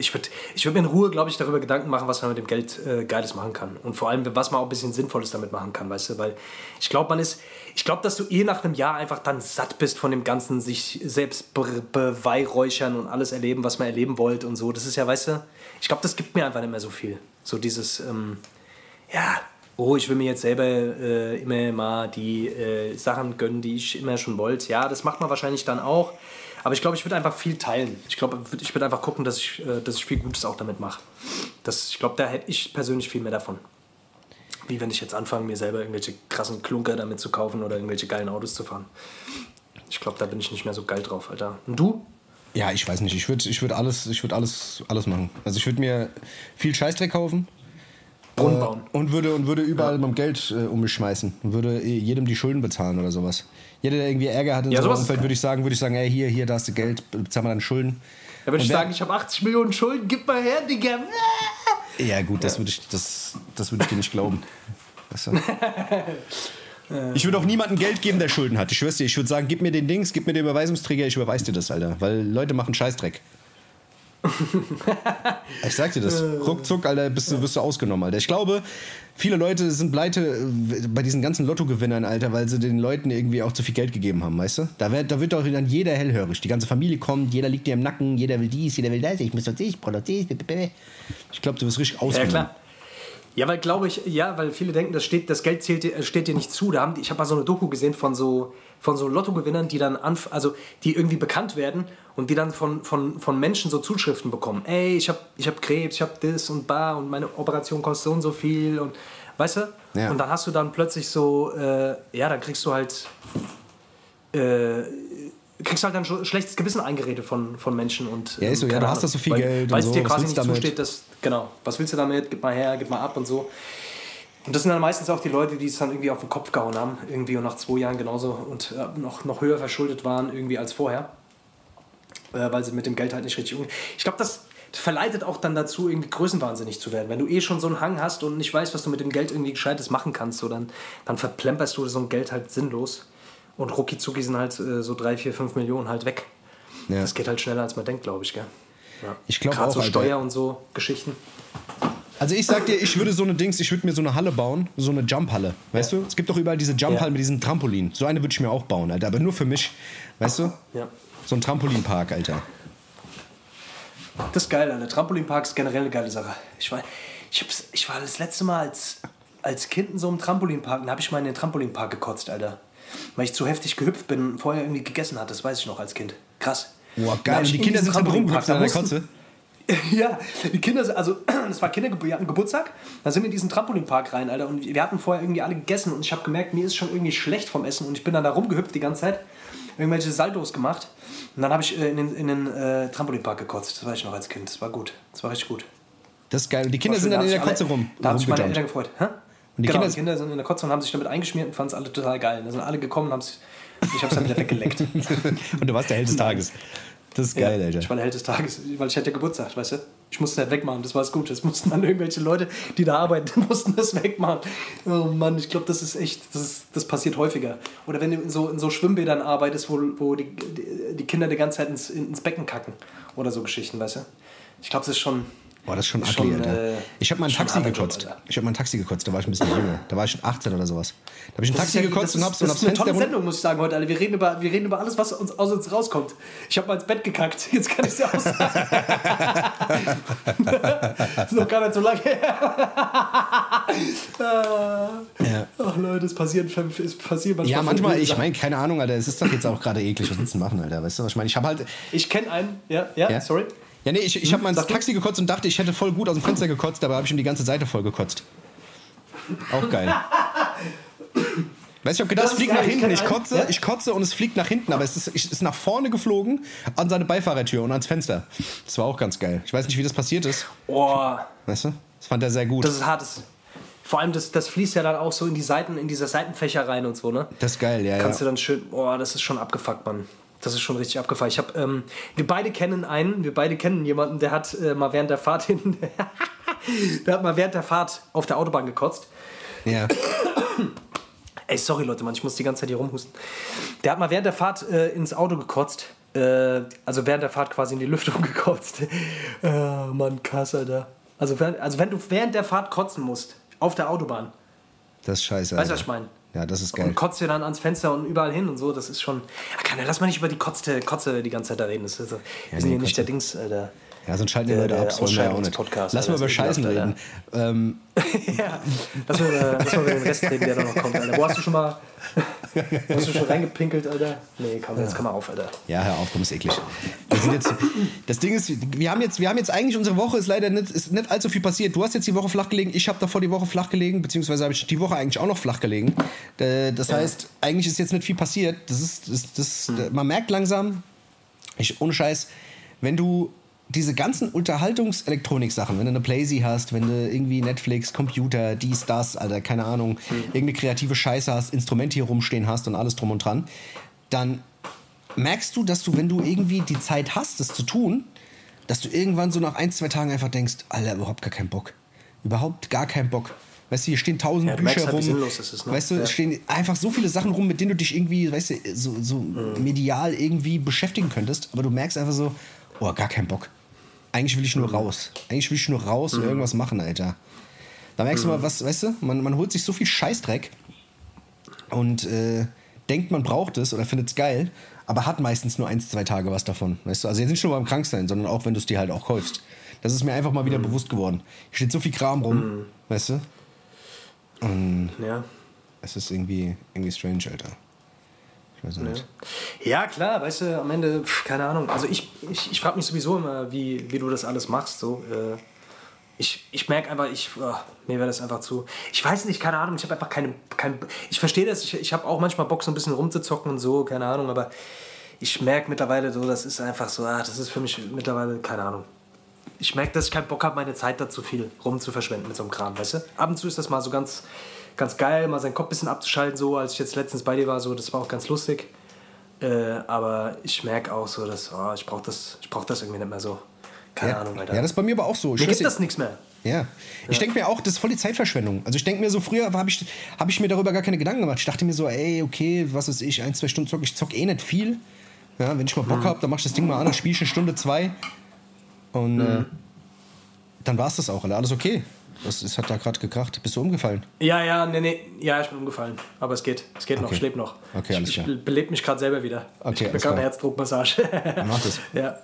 ich würde ich würd mir in Ruhe, glaube ich, darüber Gedanken machen, was man mit dem Geld äh, Geiles machen kann. Und vor allem, was man auch ein bisschen Sinnvolles damit machen kann, weißt du? Weil ich glaube, man ist, ich glaube, dass du eh nach einem Jahr einfach dann satt bist von dem ganzen sich selbst be beweihräuchern und alles erleben, was man erleben wollte und so. Das ist ja, weißt du, ich glaube, das gibt mir einfach nicht mehr so viel. So dieses, ähm, ja, oh, ich will mir jetzt selber äh, immer mal die äh, Sachen gönnen, die ich immer schon wollte. Ja, das macht man wahrscheinlich dann auch. Aber ich glaube, ich würde einfach viel teilen. Ich glaube, ich würde einfach gucken, dass ich, äh, dass ich viel Gutes auch damit mache. ich glaube, da hätte ich persönlich viel mehr davon. Wie wenn ich jetzt anfange, mir selber irgendwelche krassen Klunker damit zu kaufen oder irgendwelche geilen Autos zu fahren. Ich glaube, da bin ich nicht mehr so geil drauf, Alter. Und du? Ja, ich weiß nicht. Ich würde ich würd alles, würd alles, alles machen. Also ich würde mir viel Scheißdreck kaufen. Brunnen äh, bauen. und würde, und würde überall ja. mit dem Geld äh, um mich schmeißen. Und würde jedem die Schulden bezahlen oder sowas. Jeder, der irgendwie Ärger hat in ja, so einem Umfeld, würde ich sagen, würde ich sagen, ey, hier, hier, da hast du Geld, bezahl mal deine Schulden. Da würde ich sagen, ich habe 80 Millionen Schulden, gib mal her, Digga. Ja, gut, das würde ich, das, das würd ich dir nicht glauben. Ich würde auch niemandem Geld geben, der Schulden hat. Ich schwör's dir, ich würde sagen, gib mir den Dings, gib mir den Überweisungsträger, ich überweise dir das, Alter. Weil Leute machen Scheißdreck. ich sag dir das. Ruckzuck, Alter, bist du, wirst du ausgenommen, Alter. Ich glaube, viele Leute sind pleite äh, bei diesen ganzen Lottogewinnern, Alter, weil sie den Leuten irgendwie auch zu viel Geld gegeben haben, weißt du? Da wird, da wird doch dann jeder hellhörig. Die ganze Familie kommt, jeder liegt dir im Nacken, jeder will dies, jeder will das, ich muss das, ich brauche das, ich glaube, du wirst richtig ausgenommen. Ja, klar. Ja, weil glaube ich, ja, weil viele denken, das, steht, das Geld zählt, steht dir nicht zu. Da haben ich habe mal so eine Doku gesehen von so, von so Lottogewinnern, die dann anf also die irgendwie bekannt werden und die dann von, von, von Menschen so Zuschriften bekommen. Ey, ich habe ich hab Krebs, ich habe das und bar und meine Operation kostet so und so viel und weißt du? Ja. Und dann hast du dann plötzlich so, äh, ja, dann kriegst du halt, äh, kriegst halt dann schon schlechtes Gewissen eingeredet von, von Menschen und Ja, ist so, ja, du hast doch so viel weil, Geld und weil es so, dir quasi nicht damit? zusteht, dass, genau, was willst du damit, gib mal her, gib mal ab und so. Und das sind dann meistens auch die Leute, die es dann irgendwie auf den Kopf gehauen haben, irgendwie und nach zwei Jahren genauso und äh, noch, noch höher verschuldet waren irgendwie als vorher, äh, weil sie mit dem Geld halt nicht richtig umgehen. Ich glaube, das verleitet auch dann dazu, irgendwie größenwahnsinnig zu werden. Wenn du eh schon so einen Hang hast und nicht weißt, was du mit dem Geld irgendwie Gescheites machen kannst, so dann, dann verplemperst du so ein Geld halt sinnlos und rucki zucki sind halt äh, so drei, vier, fünf Millionen halt weg. Ja. Das geht halt schneller, als man denkt, glaube ich, gell? Ja. Ich glaub Gerade auch, so Alter. Steuer und so Geschichten. Also ich sag dir, ich würde so eine Dings, ich würde mir so eine Halle bauen, so eine Jump-Halle. Weißt du? Es gibt doch überall diese Jump-Hallen Ja. mit diesen Trampolin. So eine würde ich mir auch bauen, Alter. Aber nur für mich. Weißt du? Ja. So ein Trampolinpark, Alter. Das ist geil, Alter. Trampolinpark ist generell eine geile Sache. Ich war, ich ich war das letzte Mal als, als Kind in so einem Trampolinpark, da habe ich mal in den Trampolinpark gekotzt, Alter. Weil ich zu heftig gehüpft bin und vorher irgendwie gegessen hatte, das weiß ich noch als Kind. Krass. Boah, geil. Und die in Kinder sind drin Trampolinpark, rumgehüpft an der Kotze. Ja, die Kinder, sind- also das war Kindergeburtstag, da sind wir in diesen Trampolinpark rein, Alter, und wir hatten vorher irgendwie alle gegessen und ich habe gemerkt, mir ist schon irgendwie schlecht vom Essen und ich bin dann da rumgehüpft die ganze Zeit, irgendwelche Saltos gemacht und dann habe ich äh, in den, in den äh, Trampolinpark gekotzt, das weiß ich noch als Kind, das war gut, das war richtig gut. Das ist geil. Und die Kinder sind dann in der Kotze alle- rum. Da haben sich meine. Eltern gefreut. Hä? Und die genau, Kinder- die Kinder sind in der Kotze und haben sich damit eingeschmiert und fanden es alle total geil. Da sind alle gekommen und ich habe es dann wieder weggeleckt. Und du warst der Held des Tages. Das ist geil, ja, Alter. Ich war der Held des Tages, weil ich hatte ja Geburtstag, weißt du? Ich musste das wegmachen, das war das Gute. Das mussten dann irgendwelche Leute, die da arbeiten, mussten das wegmachen. Oh Mann, ich glaube, das ist echt, das, ist, das passiert häufiger. Oder wenn du in so, in so Schwimmbädern arbeitest, wo, wo die, die, die Kinder die ganze Zeit ins, ins Becken kacken. Oder so Geschichten, weißt du? Ich glaube, das ist schon. Boah, das ist schon ugly, Alter. äh, ich habe mal ein Taxi gekotzt. Ich habe mal ein Taxi gekotzt, da war ich ein bisschen jünger. Da war ich schon 18 oder sowas. Da habe ich ein Taxi ja- gekotzt und hab's so Das ist eine tolle. Sendung, muss ich sagen heute, Alter. Wir reden über, wir reden über alles, was uns, aus uns rauskommt. Ich habe mal ins Bett gekackt. Jetzt kann ich es ja auch sagen. ist noch gar nicht so lange her. Ja. Ach Leute, es passiert, es passiert manchmal. Ja, manchmal, ich meine, keine Ahnung, Alter, es ist doch jetzt auch gerade eklig. Was willst du machen, Alter? Weißt du, was ich meine? Ich habe halt. Ich kenne einen, ja, ja, Ja? sorry. Ja, nee, ich, ich habe mal ins. Taxi gekotzt und dachte, ich hätte voll gut aus dem Fenster gekotzt, aber habe ich ihm die ganze Seite voll gekotzt. Auch geil. Weißt du, ich habe gedacht, Das es fliegt nach hinten. Ich kotze, ja. ich kotze und es fliegt nach hinten, aber es ist, ich, ist nach vorne geflogen an seine Beifahrertür und ans Fenster. Das war auch ganz geil. Ich weiß nicht, wie das passiert ist. Oh, Weißt du? Das fand er sehr gut. das ist hartes. Vor allem, das, das fließt ja dann auch so in die Seiten, in diese Seitenfächer rein und so, ne? Das ist geil, ja, Kannst ja. du dann schön, boah, das ist schon abgefuckt, Mann. Das ist schon richtig abgefuckt. Ich hab, ähm, wir beide kennen einen, wir beide kennen jemanden, der hat äh, mal während der Fahrt hin, der hat mal während der Fahrt auf der Autobahn gekotzt. ja. Ey, sorry Leute, Mann, ich muss die ganze Zeit hier rumhusten. Der hat mal während der Fahrt äh, ins Auto gekotzt. Äh, also während der Fahrt quasi in die Lüftung gekotzt. äh, Mann, krass, Alter. Also, also wenn du während der Fahrt kotzen musst, auf der Autobahn, Das ist scheiße. weißt du, was Alter. ich meine? Ja, das ist geil. Und kotzt dir dann ans Fenster und überall hin und so, das ist schon. Ja, kann, lass mal nicht über die Kotze, Kotze die ganze Zeit da reden. Das ist, wir sind nee, hier nicht der Dings, Alter. Ja, sonst schalten die Der- Leute der ab, das wollen wir ja auch nicht. Ausscheidungspodcast, Lass mal über Scheißen ekelhaft, reden. Ähm, ja, lass mal, über- lass mal über den Rest reden, der da noch kommt, Alter. Wo hast du schon mal. hast du schon reingepinkelt, Alter? Nee, komm, jetzt komm mal auf, Alter. Ja, hör auf, komm, ist eklig. Wir sind jetzt, das Ding ist, wir haben, jetzt, wir haben jetzt eigentlich, unsere Woche ist leider nicht, ist nicht allzu viel passiert. Du hast jetzt die Woche flach gelegen, ich habe davor die Woche flach gelegen, beziehungsweise habe ich die Woche eigentlich auch noch flach gelegen. Das heißt, eigentlich ist jetzt nicht viel passiert. Das ist, das, das, Man merkt langsam, ich, ohne Scheiß, wenn du diese ganzen Unterhaltungselektronik-Sachen, wenn du eine Playsee hast, wenn du irgendwie Netflix, Computer, dies, das, Alter, keine Ahnung, irgendeine kreative Scheiße hast, Instrumente hier rumstehen hast und alles drum und dran, dann merkst du, dass du, wenn du irgendwie die Zeit hast, das zu tun, dass du irgendwann so nach ein, zwei Tagen einfach denkst, Alter, überhaupt gar keinen Bock. Überhaupt gar keinen Bock. Weißt du, hier stehen tausend Ja, Bücher merkst halt, rum. ist, ne? Weißt du, Ja. es stehen einfach so viele Sachen rum, mit denen du dich irgendwie, weißt du, so, so Mhm. medial irgendwie beschäftigen könntest. Aber du merkst einfach so, oh, gar keinen Bock. Eigentlich will ich Mhm. nur raus. Eigentlich will ich nur raus und irgendwas machen, Alter. Da merkst Mhm. du mal, was, weißt du, man, man holt sich so viel Scheißdreck und äh, denkt, man braucht es oder findet es geil, aber hat meistens nur eins, zwei Tage was davon. Weißt du? Also jetzt nicht nur beim Kranksein, sondern auch, wenn du es dir halt auch kaufst. Das ist mir einfach mal wieder Mhm. bewusst geworden. Hier steht so viel Kram rum, weißt du? Und Ja. es ist irgendwie, irgendwie strange, Alter. Ich weiß nicht. Ja, klar, weißt du, am Ende, pf, keine Ahnung. Also ich, ich, ich frage mich sowieso immer, wie, wie du das alles machst. So, äh, ich, ich merke einfach, ich, oh, mir wäre das einfach zu. Ich weiß nicht, keine Ahnung, ich habe einfach keine. Kein, ich verstehe das, ich, ich habe auch manchmal Bock, so ein bisschen rumzuzocken und so, keine Ahnung, aber ich merke mittlerweile so, das ist einfach so, ah, das ist für mich mittlerweile, keine Ahnung. Ich merke, dass ich keinen Bock habe, meine Zeit dazu viel rumzuverschwenden mit so einem Kram, weißt du? Ab und zu ist das mal so ganz, ganz geil, mal seinen Kopf ein bisschen abzuschalten, so als ich jetzt letztens bei dir war, so, das war auch ganz lustig. Äh, aber ich merke auch so, dass oh, ich brauche das, brauch das irgendwie nicht mehr so. Keine ja. Ahnung, Alter. Ja, das ist bei mir aber auch so. Ich mir gibt das nichts mehr. Ja. Ich denke mir auch, das ist voll die Zeitverschwendung. Also ich denke mir so, früher habe ich, hab ich mir darüber gar keine Gedanken gemacht. Ich dachte mir so, ey, okay, was ist ich, ein, zwei Stunden zock. Ich zock eh nicht viel. Ja, wenn ich mal Bock mhm. habe, dann mach ich das Ding mal an, dann spiele ich eine Stunde, zwei. Und mhm. äh, dann war es das auch, Alles okay. Das, das hat da gerade gekracht. Bist du umgefallen? Ja, ja, nee, nee. Ja, ich bin umgefallen. Aber es geht. Es geht okay. noch, ich lebe noch. Okay, alles klar. Ich belebe mich gerade selber wieder. Okay, ich bekam eine Herzdruckmassage. Mach das. Ja. ja.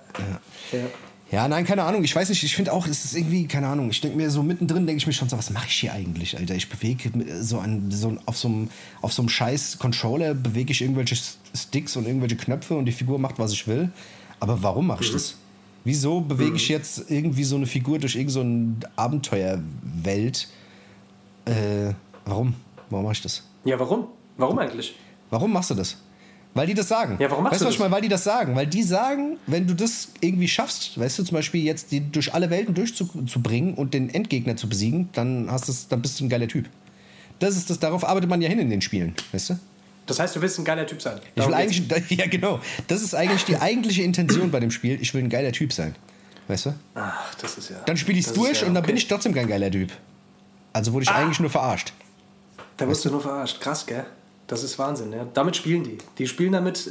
ja. Ja, nein, keine Ahnung. Ich weiß nicht, ich finde auch, es ist irgendwie, keine Ahnung. Ich denke mir so mittendrin, denke ich mir schon so, was mache ich hier eigentlich, Alter? Ich bewege so, an, so auf so einem auf so einem scheiß Controller, bewege ich irgendwelche Sticks und irgendwelche Knöpfe und die Figur macht, was ich will. Aber warum mache ich mhm. das? Wieso bewege mhm. ich jetzt irgendwie so eine Figur durch irgendeine so Abenteuerwelt? Äh, warum? Warum mache ich das? Ja, warum? Warum eigentlich? Warum machst du das? Weil die das sagen. Ja, warum machst weißt du das? Mal, weil die das sagen. Weil die sagen, wenn du das irgendwie schaffst, weißt du, zum Beispiel jetzt die durch alle Welten durchzubringen und den Endgegner zu besiegen, dann, hast das, dann bist du ein geiler Typ. Das ist das, darauf arbeitet man ja hin in den Spielen, weißt du? Das heißt, du willst ein geiler Typ sein. ich will eigentlich, ja genau. Das ist eigentlich die eigentliche Intention bei dem Spiel. Ich will ein geiler Typ sein. Weißt du? Ach, das ist ja. Dann spiele ich es durch ja, und dann bin ich trotzdem kein geiler Typ. Also wurde ich ah. eigentlich nur verarscht. Da wirst du nur verarscht. Krass, gell? Das ist Wahnsinn, ja. Damit spielen die. Die spielen damit,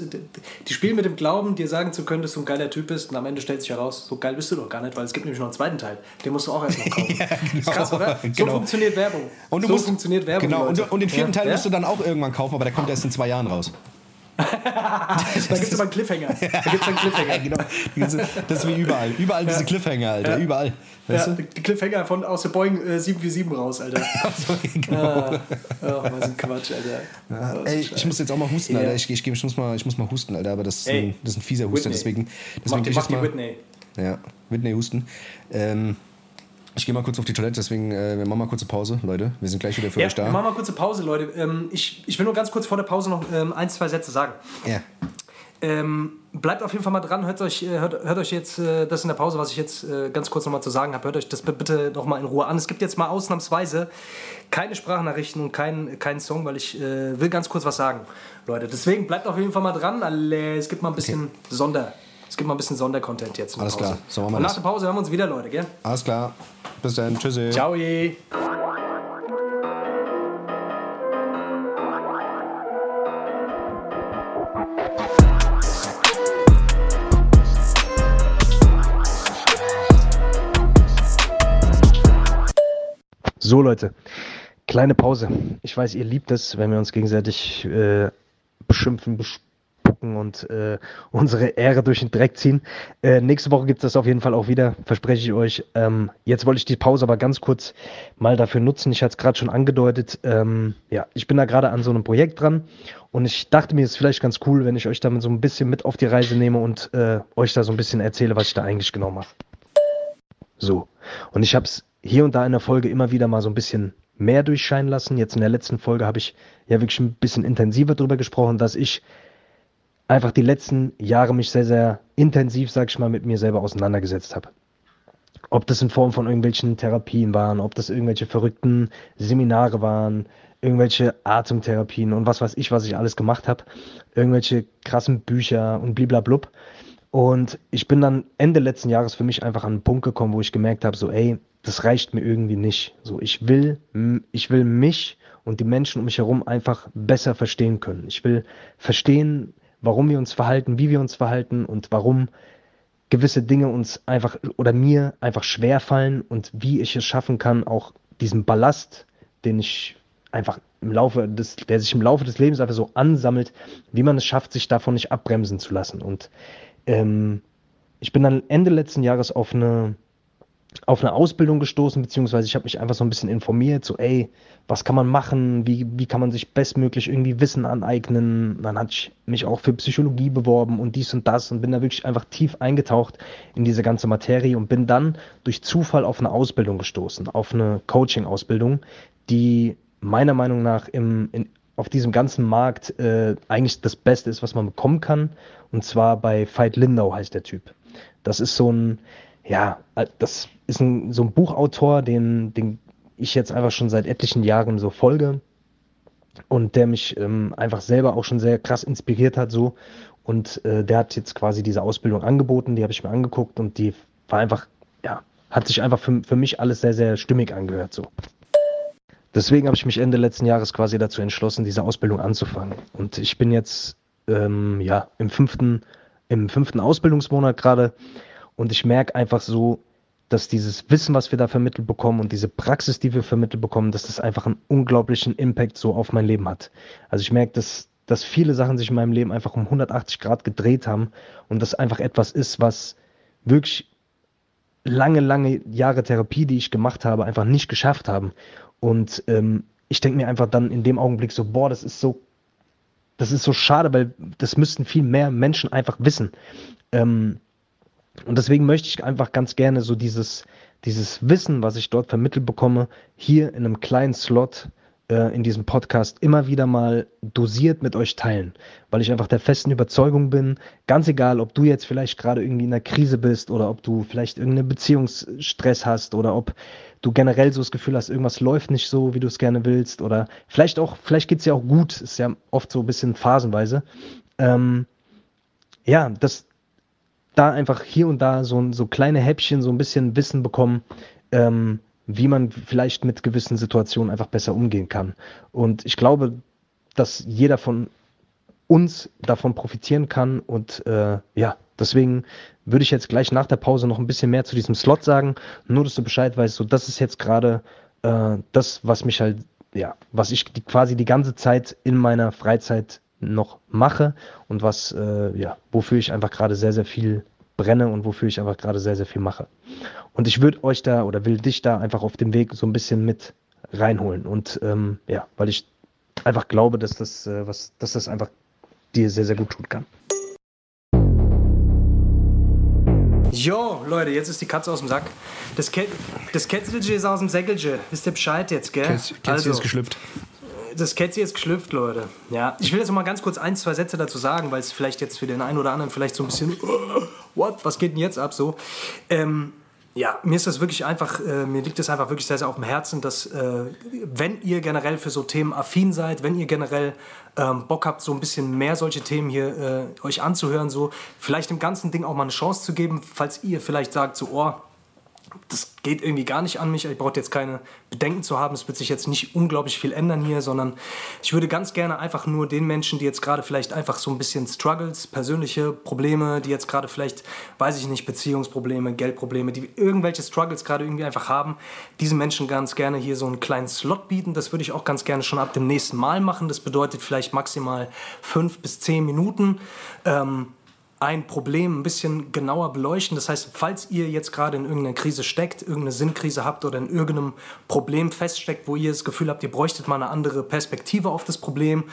die spielen mit dem Glauben, dir sagen zu können, dass du ein geiler Typ bist und am Ende stellt sich heraus, so geil bist du doch gar nicht, weil es gibt nämlich noch einen zweiten Teil. Den musst du auch erstmal kaufen. ja, genau. Krass, oder? So genau. funktioniert Werbung. Und du so musst, funktioniert Werbung. Genau, und, und, den vierten ja? Teil musst du dann auch irgendwann kaufen, aber der kommt erst in zwei Jahren raus. da gibt es aber einen Cliffhanger. Da gibt's einen Cliffhanger. genau. Das ist wie überall. Überall diese Cliffhanger, Alter. Überall. Weißt ja, du? Die Cliffhanger von, aus der Boeing äh, 747 raus, Alter. genau. Ah, oh, was ein Quatsch, Alter. Ja, ey, ich muss jetzt auch mal husten, Alter. Ich, ich, ich, muss mal, ich muss mal husten, Alter. Aber das ist, ein, das ist ein fieser Husten. Deswegen, deswegen mach, mach die mal, Whitney. Ja, Whitney Husten. Ähm, ich gehe mal kurz auf die Toilette, deswegen äh, wir machen mal kurze Pause, Leute. Wir sind gleich wieder für ja, euch da. Wir machen mal kurze Pause, Leute. Ähm, ich, ich will nur ganz kurz vor der Pause noch ähm, ein, zwei Sätze sagen. Ja. Ähm, bleibt auf jeden Fall mal dran, hört euch, äh, hört, hört euch jetzt äh, das in der Pause, was ich jetzt äh, ganz kurz nochmal zu sagen habe, hört euch das bitte nochmal in Ruhe an. Es gibt jetzt mal ausnahmsweise keine Sprachnachrichten und keinen kein Song, weil ich äh, will ganz kurz was sagen, Leute. Deswegen bleibt auf jeden Fall mal dran. Es gibt mal ein bisschen okay. Sonder. Es gibt mal ein bisschen Sondercontent jetzt. Alles klar. So, und nach der Pause hören wir uns wieder, Leute, gell? Alles klar. Bis dann. Tschüssi. Ciao. So Leute, kleine Pause. Ich weiß, ihr liebt es, wenn wir uns gegenseitig äh, beschimpfen, bespucken und äh, unsere Ehre durch den Dreck ziehen. Äh, nächste Woche gibt es das auf jeden Fall auch wieder, verspreche ich euch. Ähm, jetzt wollte ich die Pause aber ganz kurz mal dafür nutzen. Ich hatte es gerade schon angedeutet. Ähm, ja, ich bin da gerade an so einem Projekt dran und ich dachte mir, es ist vielleicht ganz cool, wenn ich euch damit so ein bisschen mit auf die Reise nehme und äh, euch da so ein bisschen erzähle, was ich da eigentlich genau mache. So. Und ich habe es hier und da in der Folge immer wieder mal so ein bisschen mehr durchscheinen lassen. Jetzt in der letzten Folge habe ich ja wirklich ein bisschen intensiver darüber gesprochen, dass ich einfach die letzten Jahre mich sehr, sehr intensiv, sag ich mal, mit mir selber auseinandergesetzt habe. Ob das in Form von irgendwelchen Therapien waren, ob das irgendwelche verrückten Seminare waren, irgendwelche Atemtherapien und was weiß ich, was ich alles gemacht habe, irgendwelche krassen Bücher und bliblablub. Und ich bin dann Ende letzten Jahres für mich einfach an einen Punkt gekommen, wo ich gemerkt habe, so, ey, das reicht mir irgendwie nicht. So, ich will, ich will mich und die Menschen um mich herum einfach besser verstehen können. Ich will verstehen, warum wir uns verhalten, wie wir uns verhalten und warum gewisse Dinge uns einfach oder mir einfach schwer fallen und wie ich es schaffen kann, auch diesen Ballast, den ich einfach im Laufe des, der sich im Laufe des Lebens einfach so ansammelt, wie man es schafft, sich davon nicht abbremsen zu lassen. Und ähm, ich bin dann Ende letzten Jahres auf eine auf eine Ausbildung gestoßen, beziehungsweise ich habe mich einfach so ein bisschen informiert, so ey, was kann man machen, wie, wie kann man sich bestmöglich irgendwie Wissen aneignen. Dann hatte ich mich auch für Psychologie beworben und dies und das und bin da wirklich einfach tief eingetaucht in diese ganze Materie und bin dann durch Zufall auf eine Ausbildung gestoßen, auf eine Coaching-Ausbildung, die meiner Meinung nach im, in, auf diesem ganzen Markt äh, eigentlich das Beste ist, was man bekommen kann. Und zwar bei Veit Lindau heißt der Typ. Das ist so ein, ja, das ist ein, so ein Buchautor, den, den ich jetzt einfach schon seit etlichen Jahren so folge und der mich ähm, einfach selber auch schon sehr krass inspiriert hat so und äh, der hat jetzt quasi diese Ausbildung angeboten, die habe ich mir angeguckt und die war einfach, ja, hat sich einfach für, für mich alles sehr, sehr stimmig angehört so. Deswegen habe ich mich Ende letzten Jahres quasi dazu entschlossen, diese Ausbildung anzufangen. Und ich bin jetzt ähm, ja im fünften, im fünften Ausbildungsmonat gerade und ich merke einfach so, dass dieses Wissen, was wir da vermittelt bekommen und diese Praxis, die wir vermittelt bekommen, dass das einfach einen unglaublichen Impact so auf mein Leben hat. Also ich merke, dass, dass viele Sachen sich in meinem Leben einfach um 180 Grad gedreht haben und das einfach etwas ist, was wirklich lange, lange Jahre Therapie, die ich gemacht habe, einfach nicht geschafft haben. Und ähm, ich denke mir einfach dann in dem Augenblick so, boah, das ist so, das ist so schade, weil das müssten viel mehr Menschen einfach wissen. Ähm, und deswegen möchte ich einfach ganz gerne so dieses, dieses Wissen, was ich dort vermittelt bekomme, hier in einem kleinen Slot äh, in diesem Podcast immer wieder mal dosiert mit euch teilen, weil ich einfach der festen Überzeugung bin, ganz egal, ob du jetzt vielleicht gerade irgendwie in einer Krise bist oder ob du vielleicht irgendeinen Beziehungsstress hast oder ob du generell so das Gefühl hast, irgendwas läuft nicht so, wie du es gerne willst oder vielleicht auch, vielleicht geht es ja auch gut, ist ja oft so ein bisschen phasenweise. Ähm, ja, das, da einfach hier und da so, so kleine Häppchen, so ein bisschen Wissen bekommen, ähm, wie man vielleicht mit gewissen Situationen einfach besser umgehen kann. Und ich glaube, dass jeder von uns davon profitieren kann. Und äh, ja, deswegen würde ich jetzt gleich nach der Pause noch ein bisschen mehr zu diesem Slot sagen. Nur, dass du Bescheid weißt, so das ist jetzt gerade äh, das, was mich halt, ja, was ich die, quasi die ganze Zeit in meiner Freizeit noch mache und was, äh, ja, wofür ich einfach gerade sehr, sehr viel brenne und wofür ich einfach gerade sehr, sehr viel mache. Und ich würde euch da oder will dich da einfach auf dem Weg so ein bisschen mit reinholen. Und ähm, ja, weil ich einfach glaube, dass das, äh, was, dass das einfach dir sehr, sehr gut tun kann. Jo, Leute, jetzt ist die Katze aus dem Sack. Das, Kätzelche ist aus dem Säckelche. Wisst ihr Bescheid jetzt, gell? Kätzchen also, ist geschlüpft das Kätzchen ist geschlüpft, Leute. Ja, ich will jetzt noch mal ganz kurz ein, zwei Sätze dazu sagen, weil es vielleicht jetzt für den einen oder anderen vielleicht so ein bisschen, what, was geht denn jetzt ab so? Ähm, ja, mir ist das wirklich einfach, äh, mir liegt das einfach wirklich sehr, sehr auf dem Herzen, dass äh, wenn ihr generell für so Themen affin seid, wenn ihr generell ähm, Bock habt, so ein bisschen mehr solche Themen hier äh, euch anzuhören, so vielleicht dem ganzen Ding auch mal eine Chance zu geben, falls ihr vielleicht sagt, so, oh, das geht irgendwie gar nicht an mich. Ich brauche jetzt keine Bedenken zu haben. Es wird sich jetzt nicht unglaublich viel ändern hier, sondern ich würde ganz gerne einfach nur den Menschen, die jetzt gerade vielleicht einfach so ein bisschen Struggles, persönliche Probleme, die jetzt gerade vielleicht, weiß ich nicht, Beziehungsprobleme, Geldprobleme, die irgendwelche Struggles gerade irgendwie einfach haben, diesen Menschen ganz gerne hier so einen kleinen Slot bieten. Das würde ich auch ganz gerne schon ab dem nächsten Mal machen. Das bedeutet vielleicht maximal fünf bis zehn Minuten. Ähm, ein Problem ein bisschen genauer beleuchten. Das heißt, falls ihr jetzt gerade in irgendeiner Krise steckt, irgendeine Sinnkrise habt oder in irgendeinem Problem feststeckt, wo ihr das Gefühl habt, ihr bräuchtet mal eine andere Perspektive auf das Problem,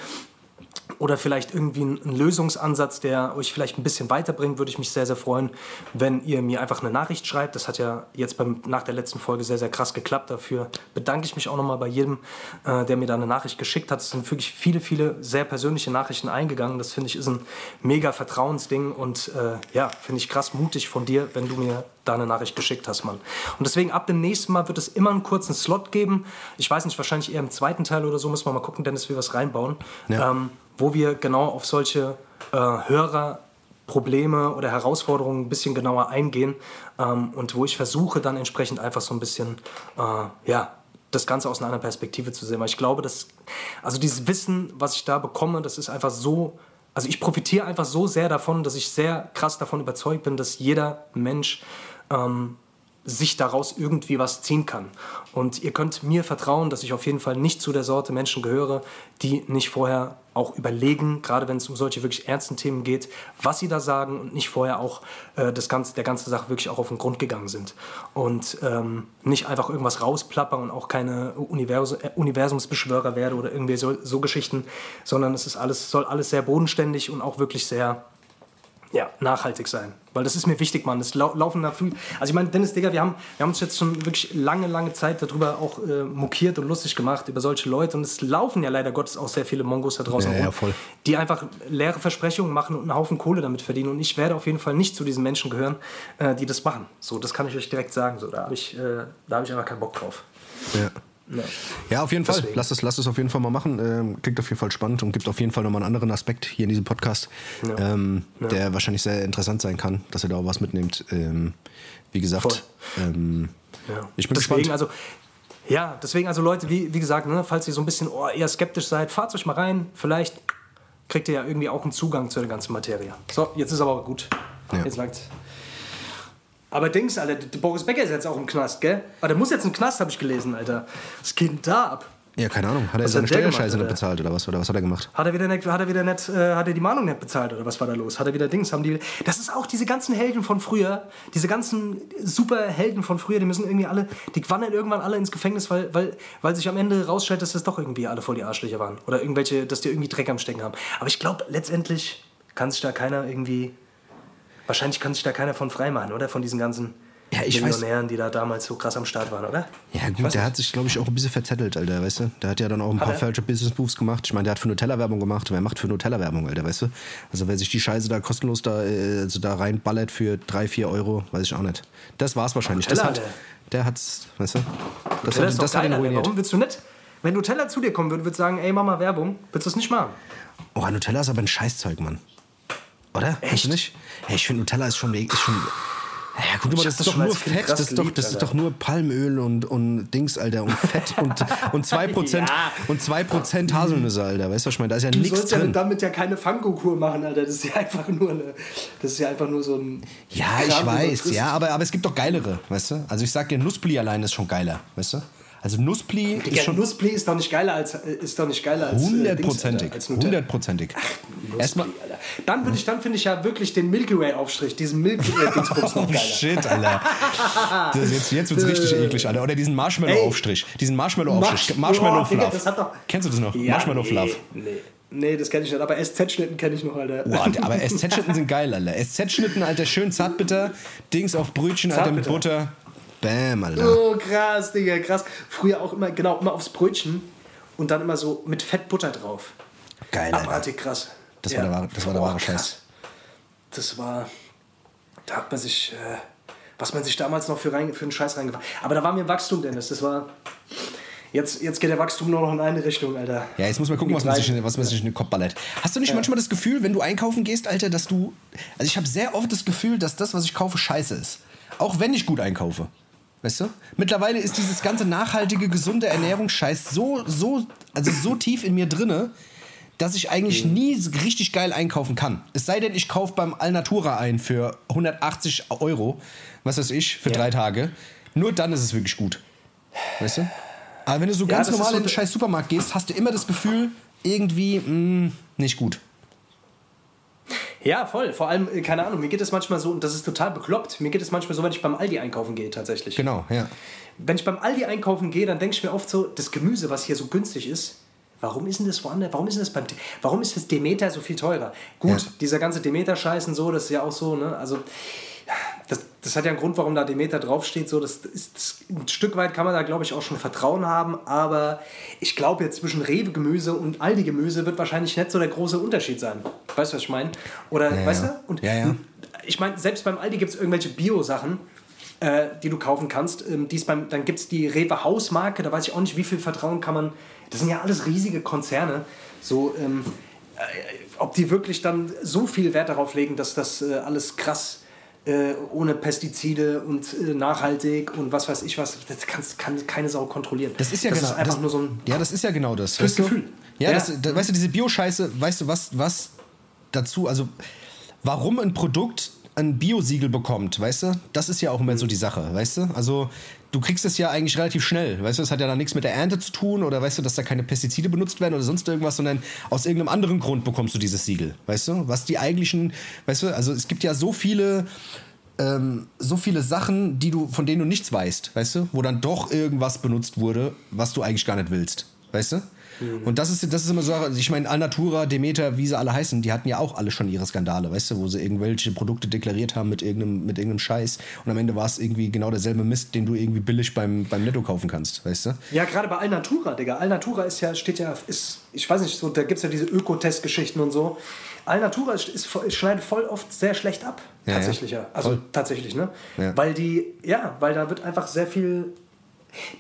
oder vielleicht irgendwie einen Lösungsansatz, der euch vielleicht ein bisschen weiterbringt, würde ich mich sehr, sehr freuen, wenn ihr mir einfach eine Nachricht schreibt. Das hat ja jetzt beim, nach der letzten Folge sehr, sehr krass geklappt. Dafür bedanke ich mich auch nochmal bei jedem, äh, der mir da eine Nachricht geschickt hat. Es sind wirklich viele, viele sehr persönliche Nachrichten eingegangen. Das finde ich ist ein mega Vertrauensding und äh, ja, finde ich krass mutig von dir, wenn du mir da eine Nachricht geschickt hast, Mann. Und deswegen ab dem nächsten Mal wird es immer einen kurzen Slot geben. Ich weiß nicht, wahrscheinlich eher im zweiten Teil oder so, müssen wir mal gucken, Dennis, wie wir was reinbauen. Ja. Ähm, wo wir genau auf solche äh, Hörerprobleme oder Herausforderungen ein bisschen genauer eingehen ähm, und wo ich versuche dann entsprechend einfach so ein bisschen, äh, ja, das Ganze aus einer anderen Perspektive zu sehen. Weil ich glaube, dass, also dieses Wissen, was ich da bekomme, das ist einfach so, also ich profitiere einfach so sehr davon, dass ich sehr krass davon überzeugt bin, dass jeder Mensch ähm, sich daraus irgendwie was ziehen kann. Und ihr könnt mir vertrauen, dass ich auf jeden Fall nicht zu der Sorte Menschen gehöre, die nicht vorher auch überlegen, gerade wenn es um solche wirklich ernsten Themen geht, was sie da sagen und nicht vorher auch äh, das ganze, der ganze Sache wirklich auch auf den Grund gegangen sind. Und ähm, nicht einfach irgendwas rausplappern und auch keine Univers äh, Universumsbeschwörer werde oder irgendwie so, so Geschichten, sondern es ist alles, soll alles sehr bodenständig und auch wirklich sehr ja, nachhaltig sein. Weil das ist mir wichtig, Mann. Lau laufen da viel. Also ich meine, Dennis, Digga, wir haben, wir haben uns jetzt schon wirklich lange, lange Zeit darüber auch äh, mokiert und lustig gemacht über solche Leute. Und es laufen ja leider Gottes auch sehr viele Mongos da draußen Ja, ja, rum, voll. die einfach leere Versprechungen machen und einen Haufen Kohle damit verdienen. Und ich werde auf jeden Fall nicht zu diesen Menschen gehören, äh, die das machen. So, das kann ich euch direkt sagen. So, da habe ich, äh, da hab ich einfach keinen Bock drauf. Ja. Ja. Ja, auf jeden Fall. Deswegen. Lass es, lass es auf jeden Fall mal machen. Ähm, klingt auf jeden Fall spannend und gibt auf jeden Fall nochmal einen anderen Aspekt hier in diesem Podcast, Ja. ähm, der wahrscheinlich sehr interessant sein kann, dass ihr da auch was mitnehmt. Ähm, wie gesagt, ähm, Ja. ich bin deswegen, gespannt. also ja, deswegen also Leute, wie, wie gesagt, ne, falls ihr so ein bisschen oh, eher skeptisch seid, fahrt euch mal rein. Vielleicht kriegt ihr ja irgendwie auch einen Zugang zu der ganzen Materie. So, jetzt ist aber gut. Ja. Jetzt langt's. Aber Dings, Alter, der Boris Becker ist jetzt auch im Knast, gell? Aber der muss jetzt im Knast, habe ich gelesen, Alter. Was geht denn da ab? ja, keine Ahnung. Hat er Was seine Steuerscheiße nicht bezahlt oder was? Oder was hat er gemacht? Hat er wieder nicht, hat er wieder nicht, äh, hat er die Mahnung nicht bezahlt oder was war da los? Hat er wieder Dings, haben die, das ist auch diese ganzen Helden von früher, diese ganzen Superhelden von früher, die müssen irgendwie alle, die wandern irgendwann alle ins Gefängnis, weil, weil, weil sich am Ende rausstellt, dass das doch irgendwie alle voll die Arschlöcher waren oder irgendwelche, dass die irgendwie Dreck am Stecken haben. Aber ich glaube, letztendlich kann sich da keiner irgendwie, wahrscheinlich kann sich da keiner von freimachen, oder? Von diesen ganzen Ja, ich weiß- Millionären, die da damals so krass am Start waren, oder? Ja, gut, der hat sich, glaube ich, auch ein bisschen verzettelt, Alter, weißt du? Der hat ja dann auch ein Hat paar er? falsche Business Moves gemacht. Ich meine, der hat für Nutella Werbung gemacht. Wer macht für Nutella Werbung, Alter, weißt du? Also, wer sich die Scheiße da kostenlos da, äh, also da reinballert für 3, 4 Euro, weiß ich auch nicht. Das war's wahrscheinlich. Das Nutella, hat, Alter. der hat's, weißt du? Das, Nutella hat, das hat ihn geil, ruiniert. Warum willst du nicht? Wenn Nutella zu dir kommen würde, würde sagen, ey, mach mal Werbung, willst du das nicht machen? Oh, Nutella ist aber ein Scheißzeug, Mann. Oder? Echt? du nicht? Hey, ich finde Nutella ist schon, ist schon ja, guck mal, das ist doch nur Fett, das ist doch, das ist doch nur Palmöl und, und Dings, Alter, und Fett und, und 2%, Ja. und 2% Haselnüsse, Alter. Weißt du, was ich meine? Da ist ja Du nichts sollst ja damit ja keine Fango-Kur machen, Alter. Das ist ja einfach nur eine, das ist ja einfach nur so ein. Ja, Kram, ich du weiß, ja, aber, aber es gibt doch geilere, weißt du? Also ich sag dir, Nusspli allein ist schon geiler, weißt du? Also Nusspli ist Digga, schon Nusspli ist doch nicht geiler als äh, ist doch nicht geiler als äh, hundertprozentig, Nutella. hundertprozentig. Erstmal, Alter. Dann würde ich, dann finde ich ja wirklich den Milky Way Aufstrich, diesen Milky Way Dingsbums noch oh geiler. shit, Alter. Das ist jetzt jetzt wird's richtig eklig, Alter. Oder diesen Marshmallow-Aufstrich, diesen Marshmallow-Aufstrich, Marsh- Marshmallow Boah, Digga, Fluff. das hat doch- Kennst du das noch? Marshmallow Fluff. Nee, nee das kenne ich nicht, aber SZ-Schnitten kenne ich noch, Alter. Boah, aber SZ-Schnitten sind geil, Alter. SZ-Schnitten, Alter, schön zartbitter. Dings auf Brötchen, Alter, mit. Butter. Bam, Alter. Oh, krass, Digga, krass. Früher auch immer, genau, immer aufs Brötchen und dann immer so mit Fett Butter drauf. Geil, Alter. Abartig krass. Das war der wahre- das war der wahre krass. Scheiß. Das war, da hat man sich, äh, was man sich damals noch für, rein, für einen Scheiß reingefahren Aber da war mir Wachstum, Dennis. Das war, jetzt, jetzt geht der Wachstum nur noch in eine Richtung, Alter. Ja, jetzt muss man gucken, was man, sich, in- was man sich in den Kopf ballert. Hast du nicht manchmal das Gefühl, wenn du einkaufen gehst, Alter, dass du. Also ich habe sehr oft das Gefühl, dass das, was ich kaufe, scheiße ist. Auch wenn ich gut einkaufe. Weißt du? Mittlerweile ist dieses ganze nachhaltige, gesunde Ernährungsscheiß so, so, also so tief in mir drinne, dass ich eigentlich nie so richtig geil einkaufen kann. Es sei denn, ich kaufe beim Alnatura ein für 180 Euro, was weiß ich, für Ja. drei Tage. Nur dann ist es wirklich gut. Weißt du? Aber wenn du so Ja, ganz normal so in den de- scheiß Supermarkt gehst, hast du immer das Gefühl, irgendwie mh, nicht gut. Ja, voll. Vor allem, äh, keine Ahnung, mir geht es manchmal so, und das ist total bekloppt, mir geht es manchmal so, wenn ich beim Aldi einkaufen gehe, tatsächlich. Genau, ja. Wenn ich beim Aldi einkaufen gehe, dann denke ich mir oft so, das Gemüse, was hier so günstig ist, warum ist denn das woanders, warum ist denn das beim, warum ist das Demeter so viel teurer? Gut, Ja. dieser ganze Demeter-Scheiß und so, das ist ja auch so, ne, also das, das hat ja einen Grund, warum da Demeter draufsteht. So, das ist, das, ein Stück weit kann man da, glaube ich, auch schon Vertrauen haben. Aber ich glaube, jetzt zwischen Rewe-Gemüse und Aldi-Gemüse wird wahrscheinlich nicht so der große Unterschied sein. Weißt du, was ich meine? Oder, Ja, weißt du? Und Ja, ja. ich meine, selbst beim Aldi gibt es irgendwelche Bio-Sachen, äh, die du kaufen kannst. Ähm, die's beim, dann gibt es die Rewe Hausmarke, da weiß ich auch nicht, wie viel Vertrauen kann man. Das sind ja alles riesige Konzerne. So, ähm, äh, ob die wirklich dann so viel Wert darauf legen, dass das äh, alles krass äh, ohne Pestizide und äh, nachhaltig und was weiß ich was, das kannst, kann keine Sau kontrollieren. Das ist ja das genau ist einfach das, nur so ein. Ja, das ist ja genau das. Fürs? Gefühl. Ja, Ja. Das, da, weißt du, diese Bio-Scheiße, weißt du, was, was dazu, also warum ein Produkt ein Biosiegel bekommt, weißt du, das ist ja auch immer so die Sache, weißt du? Also du kriegst es ja eigentlich relativ schnell, weißt du, das hat ja dann nichts mit der Ernte zu tun oder weißt du, dass da keine Pestizide benutzt werden oder sonst irgendwas, sondern aus irgendeinem anderen Grund bekommst du dieses Siegel, weißt du? Was die eigentlichen, weißt du, also es gibt ja so viele ähm, so viele Sachen, die du, von denen du nichts weißt, weißt du, wo dann doch irgendwas benutzt wurde, was du eigentlich gar nicht willst, weißt du? Mhm. Und das ist, das ist immer so, ich meine, Alnatura, Demeter, wie sie alle heißen, die hatten ja auch alle schon ihre Skandale, weißt du, wo sie irgendwelche Produkte deklariert haben mit irgendeinem, mit irgendeinem Scheiß und am Ende war es irgendwie genau derselbe Mist, den du irgendwie billig beim, beim Netto kaufen kannst, weißt du? Ja, gerade bei Alnatura, Digga. Alnatura ist ja, steht ja, ist, ich weiß nicht, so, da gibt es ja diese Ökotest-Geschichten und so. Alnatura ist, ist, schneidet voll oft sehr schlecht ab. Ja, tatsächlich, ja. Also voll. tatsächlich, ne? Ja. Weil die, ja, weil da wird einfach sehr viel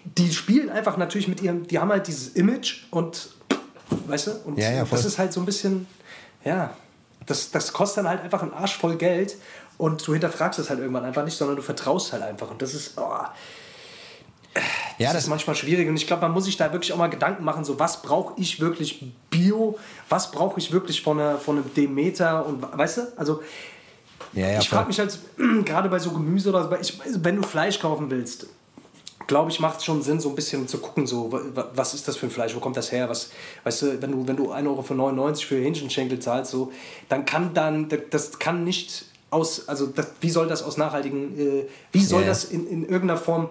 die spielen einfach natürlich mit ihrem, die haben halt dieses Image und, weißt du, und ja, ja, das ist halt so ein bisschen, ja, das, das kostet dann halt einfach einen Arsch voll Geld und du hinterfragst es halt irgendwann einfach nicht, sondern du vertraust halt einfach und das ist, oh, ja, das, das ist manchmal schwierig und ich glaube, man muss sich da wirklich auch mal Gedanken machen, so was brauche ich wirklich Bio, was brauche ich wirklich von, einer, von einem Demeter und weißt du, also ja, ja, ich frage mich halt gerade bei so Gemüse oder so, wenn du Fleisch kaufen willst, glaube ich, macht es schon Sinn, so ein bisschen zu gucken, so, was ist das für ein Fleisch, wo kommt das her? Was, weißt du, wenn du, wenn du 1,99 Euro für für Hähnchenschenkel zahlst, so, dann kann dann, das kann nicht aus, also das, wie soll das aus nachhaltigen, äh, wie soll ja, das in, in irgendeiner Form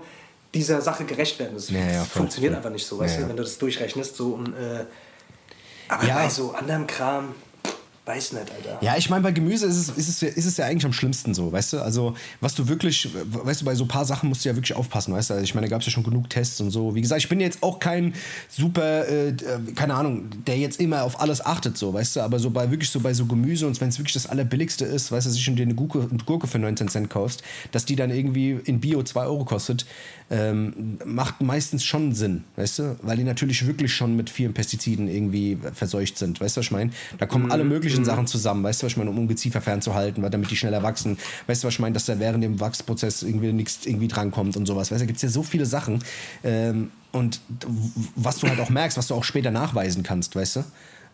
dieser Sache gerecht werden? Das, ja, ja, funktioniert einfach nicht so, weißt du, wenn du das durchrechnest, so und, äh, aber bei so anderem Kram, Weiß nicht, Alter. Ja, ich meine, bei Gemüse ist es, ist, es, ist es ja eigentlich am schlimmsten so, weißt du? Also, was du wirklich, weißt du, bei so ein paar Sachen musst du ja wirklich aufpassen, weißt du? Also, ich meine, da gab es ja schon genug Tests und so. Wie gesagt, ich bin jetzt auch kein super, äh, keine Ahnung, der jetzt immer auf alles achtet, so, weißt du? Aber so bei wirklich so bei so Gemüse und wenn es wirklich das Allerbilligste ist, weißt du, sich dir eine Gurke, eine Gurke für 19 Cent kaufst, dass die dann irgendwie in Bio 2 Euro kostet, ähm, macht meistens schon Sinn, weißt du? Weil die natürlich wirklich schon mit vielen Pestiziden irgendwie verseucht sind, weißt du, was ich meine? Da kommen mhm. alle möglichen mhm. Sachen zusammen, weißt du, was ich meine, um Ungeziefer fernzuhalten, weil damit die schneller wachsen, weißt du, was ich meine, dass da während dem Wachsprozess irgendwie nichts irgendwie drankommt und sowas, weißt du, da gibt es ja so viele Sachen ähm, und was du halt auch merkst, was du auch später nachweisen kannst, weißt du?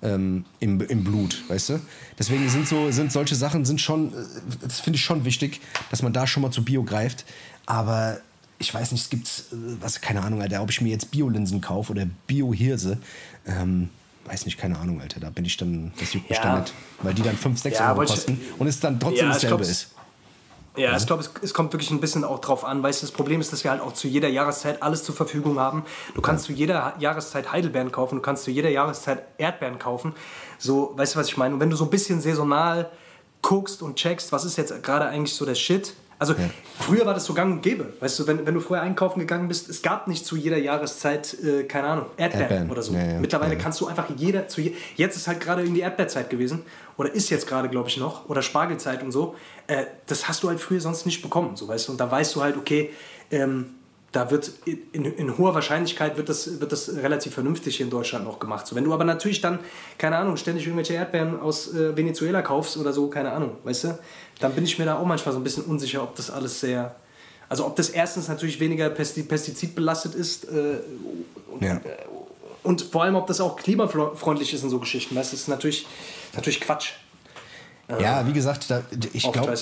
Ähm, im, im Blut, weißt du? Deswegen sind so, sind solche Sachen sind schon, äh, das finde ich schon wichtig, dass man da schon mal zu Bio greift. Aber ich weiß nicht, es gibt, äh, was, keine Ahnung, Alter, ob ich mir jetzt Biolinsen kaufe oder Bio-Hirse. Ähm, weiß nicht, keine Ahnung, Alter. Da bin ich dann, das juckt mich ja. dann nicht. Weil die dann 5, 6 ja, Euro kosten ich, und es dann trotzdem ja, dasselbe ist. Ja, ich glaube, es, es, kommt wirklich ein bisschen auch drauf an. Weißt du, das Problem ist, dass wir halt auch zu jeder Jahreszeit alles zur Verfügung haben. Du kannst zu jeder Jahreszeit Heidelbeeren kaufen, du kannst zu jeder Jahreszeit Erdbeeren kaufen. So, weißt du, was ich meine? Und wenn du so ein bisschen saisonal guckst und checkst, was ist jetzt gerade eigentlich so der Shit, also ja. früher war das so gang und gäbe. Weißt du, wenn, wenn du früher einkaufen gegangen bist, es gab nicht zu jeder Jahreszeit, äh, keine Ahnung, Erdbeeren, Erdbeeren. oder so. Ja, ja. Mittlerweile kannst du einfach jeder, zu je, jetzt ist halt gerade irgendwie Erdbeerzeit gewesen oder ist jetzt gerade, glaube ich, noch, oder Spargelzeit und so. Äh, das hast du halt früher sonst nicht bekommen, so weißt du. Und da weißt du halt, okay, ähm, da wird in, in, hoher Wahrscheinlichkeit wird das, wird das relativ vernünftig hier in Deutschland noch gemacht. So, wenn du aber natürlich dann, keine Ahnung, ständig irgendwelche Erdbeeren aus äh, Venezuela kaufst oder so, keine Ahnung, weißt du, dann bin ich mir da auch manchmal so ein bisschen unsicher, ob das alles sehr. Also ob das erstens natürlich weniger pestizidbelastet ist äh, und, ja. und, vor allem, ob das auch klimafreundlich ist in so Geschichten. Das ist natürlich, natürlich Quatsch. Ja, wie gesagt, da, ich glaube,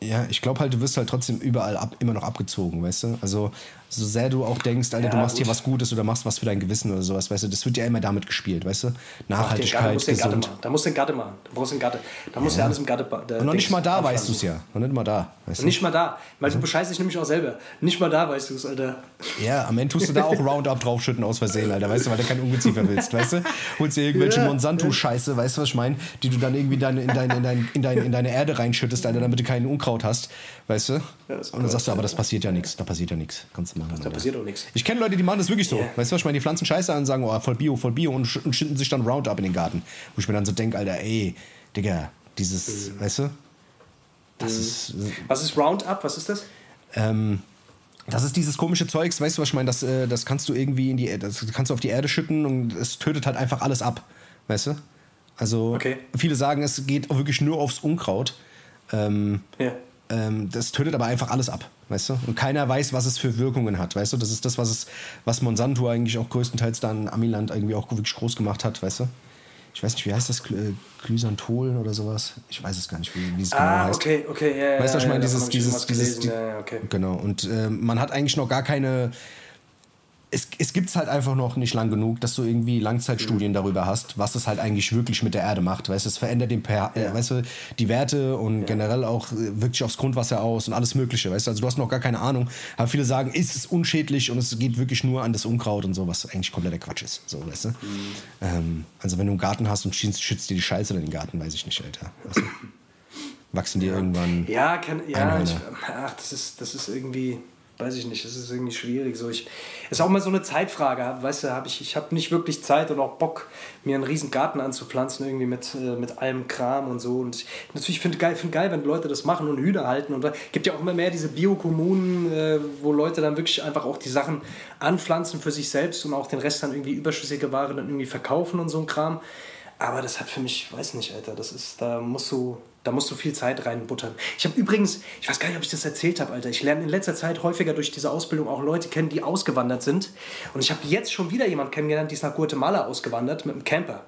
ja, ich glaube halt, du wirst halt trotzdem überall ab, immer noch abgezogen, weißt du? Also so sehr du auch denkst, Alter, ja, du machst gut. hier was Gutes oder machst was für dein Gewissen oder sowas, weißt du, das wird ja immer damit gespielt, weißt du? Nachhaltigkeit, Ach, gesund. Da musst du den Gatte machen. Da brauchst du den Gatte. Da musst du ja alles im Gatte. Da, Und noch nicht mal da weißt du es ja. Und nicht mal da. Weißt du? Nicht mal da. Weil mhm. du bescheißt dich nämlich auch selber. Nicht mal da weißt du es, Alter. Ja, am Ende tust du da auch Roundup draufschütten aus Versehen, Alter, weißt du, weil du kein Ungeziefer willst, weißt du? Holst dir irgendwelche ja, Monsanto-Scheiße, weißt du, was ich meine? Die du dann irgendwie deine, in, deine, in, deine, in, deine, in deine Erde reinschüttest, Alter, damit du keinen Unkraut hast, weißt du? Ja, und dann sagst du, aber das passiert ja nichts. Da passiert ja nichts. Kannst du machen. Da passiert auch nichts. Ich kenne Leute, die machen das wirklich so. Yeah. Weißt du was, ich meine, die pflanzen Scheiße an und sagen, oh, voll Bio, voll Bio und, sch und schinden sich dann Roundup in den Garten. Wo ich mir dann so denke, Alter, ey, Digga, dieses, mhm. weißt du? Das mhm. ist. Äh, was ist Roundup? Was ist das? Ähm, das ist dieses komische Zeugs, weißt du, was ich meine? Das, äh, das kannst du irgendwie in die das kannst du auf die Erde schütten und es tötet halt einfach alles ab. Weißt du? Also okay. viele sagen, es geht wirklich nur aufs Unkraut. Ähm, ja. Ähm, das tötet aber einfach alles ab weißt du? Und keiner weiß, was es für Wirkungen hat, weißt du? Das ist das, was es, was Monsanto eigentlich auch größtenteils dann Amiland irgendwie auch wirklich groß gemacht hat, weißt du? ich weiß nicht, wie heißt das, Glysantol oder sowas? Ich weiß es gar nicht, wie, wie es genau Ah, heißt. okay, okay, ja, ja. Weißt du, was ich meine? davon Dieses, dieses, dieses, die, ja, ja, okay. Genau. Und äh, man hat eigentlich noch gar keine. Es, es gibt es halt einfach noch nicht lang genug, dass du irgendwie Langzeitstudien Mhm. darüber hast, was es halt eigentlich wirklich mit der Erde macht. Weißt du, es verändert den pH, äh, weißt du, die Werte und generell auch äh, wirkt sich aufs Grundwasser aus und alles Mögliche. Weißt du, also du hast noch gar keine Ahnung. Aber viele sagen, ist es unschädlich und es geht wirklich nur an das Unkraut und so, was eigentlich kompletter Quatsch ist. So, weißt du? Mhm. Ähm, also wenn du einen Garten hast und schießt, schützt dir die Scheiße in den Garten, weiß ich nicht, Alter. Weißt du? Wachsen dir irgendwann. Ja, kann, ja ich, ach, das ist, das ist irgendwie, weiß ich nicht, das ist irgendwie schwierig. So, ich, ist auch mal so eine Zeitfrage, weißt du, hab ich, ich habe nicht wirklich Zeit und auch Bock, mir einen riesen Garten anzupflanzen, irgendwie mit, äh, mit allem Kram und so. Und ich, natürlich finde geil, find geil, wenn Leute das machen und Hühner halten. Und es gibt ja auch immer mehr diese Biokommunen, äh, wo Leute dann wirklich einfach auch die Sachen anpflanzen für sich selbst und auch den Rest dann irgendwie überschüssige Ware dann irgendwie verkaufen und so ein Kram. Aber das hat für mich, weiß nicht, Alter, das ist, da musst du, da musst du viel Zeit reinbuttern. Ich habe übrigens, ich weiß gar nicht, ob ich das erzählt habe, Alter. Ich lerne in letzter Zeit häufiger durch diese Ausbildung auch Leute kennen, die ausgewandert sind. Und ich habe jetzt schon wieder jemanden kennengelernt, die ist nach Guatemala ausgewandert mit einem Camper.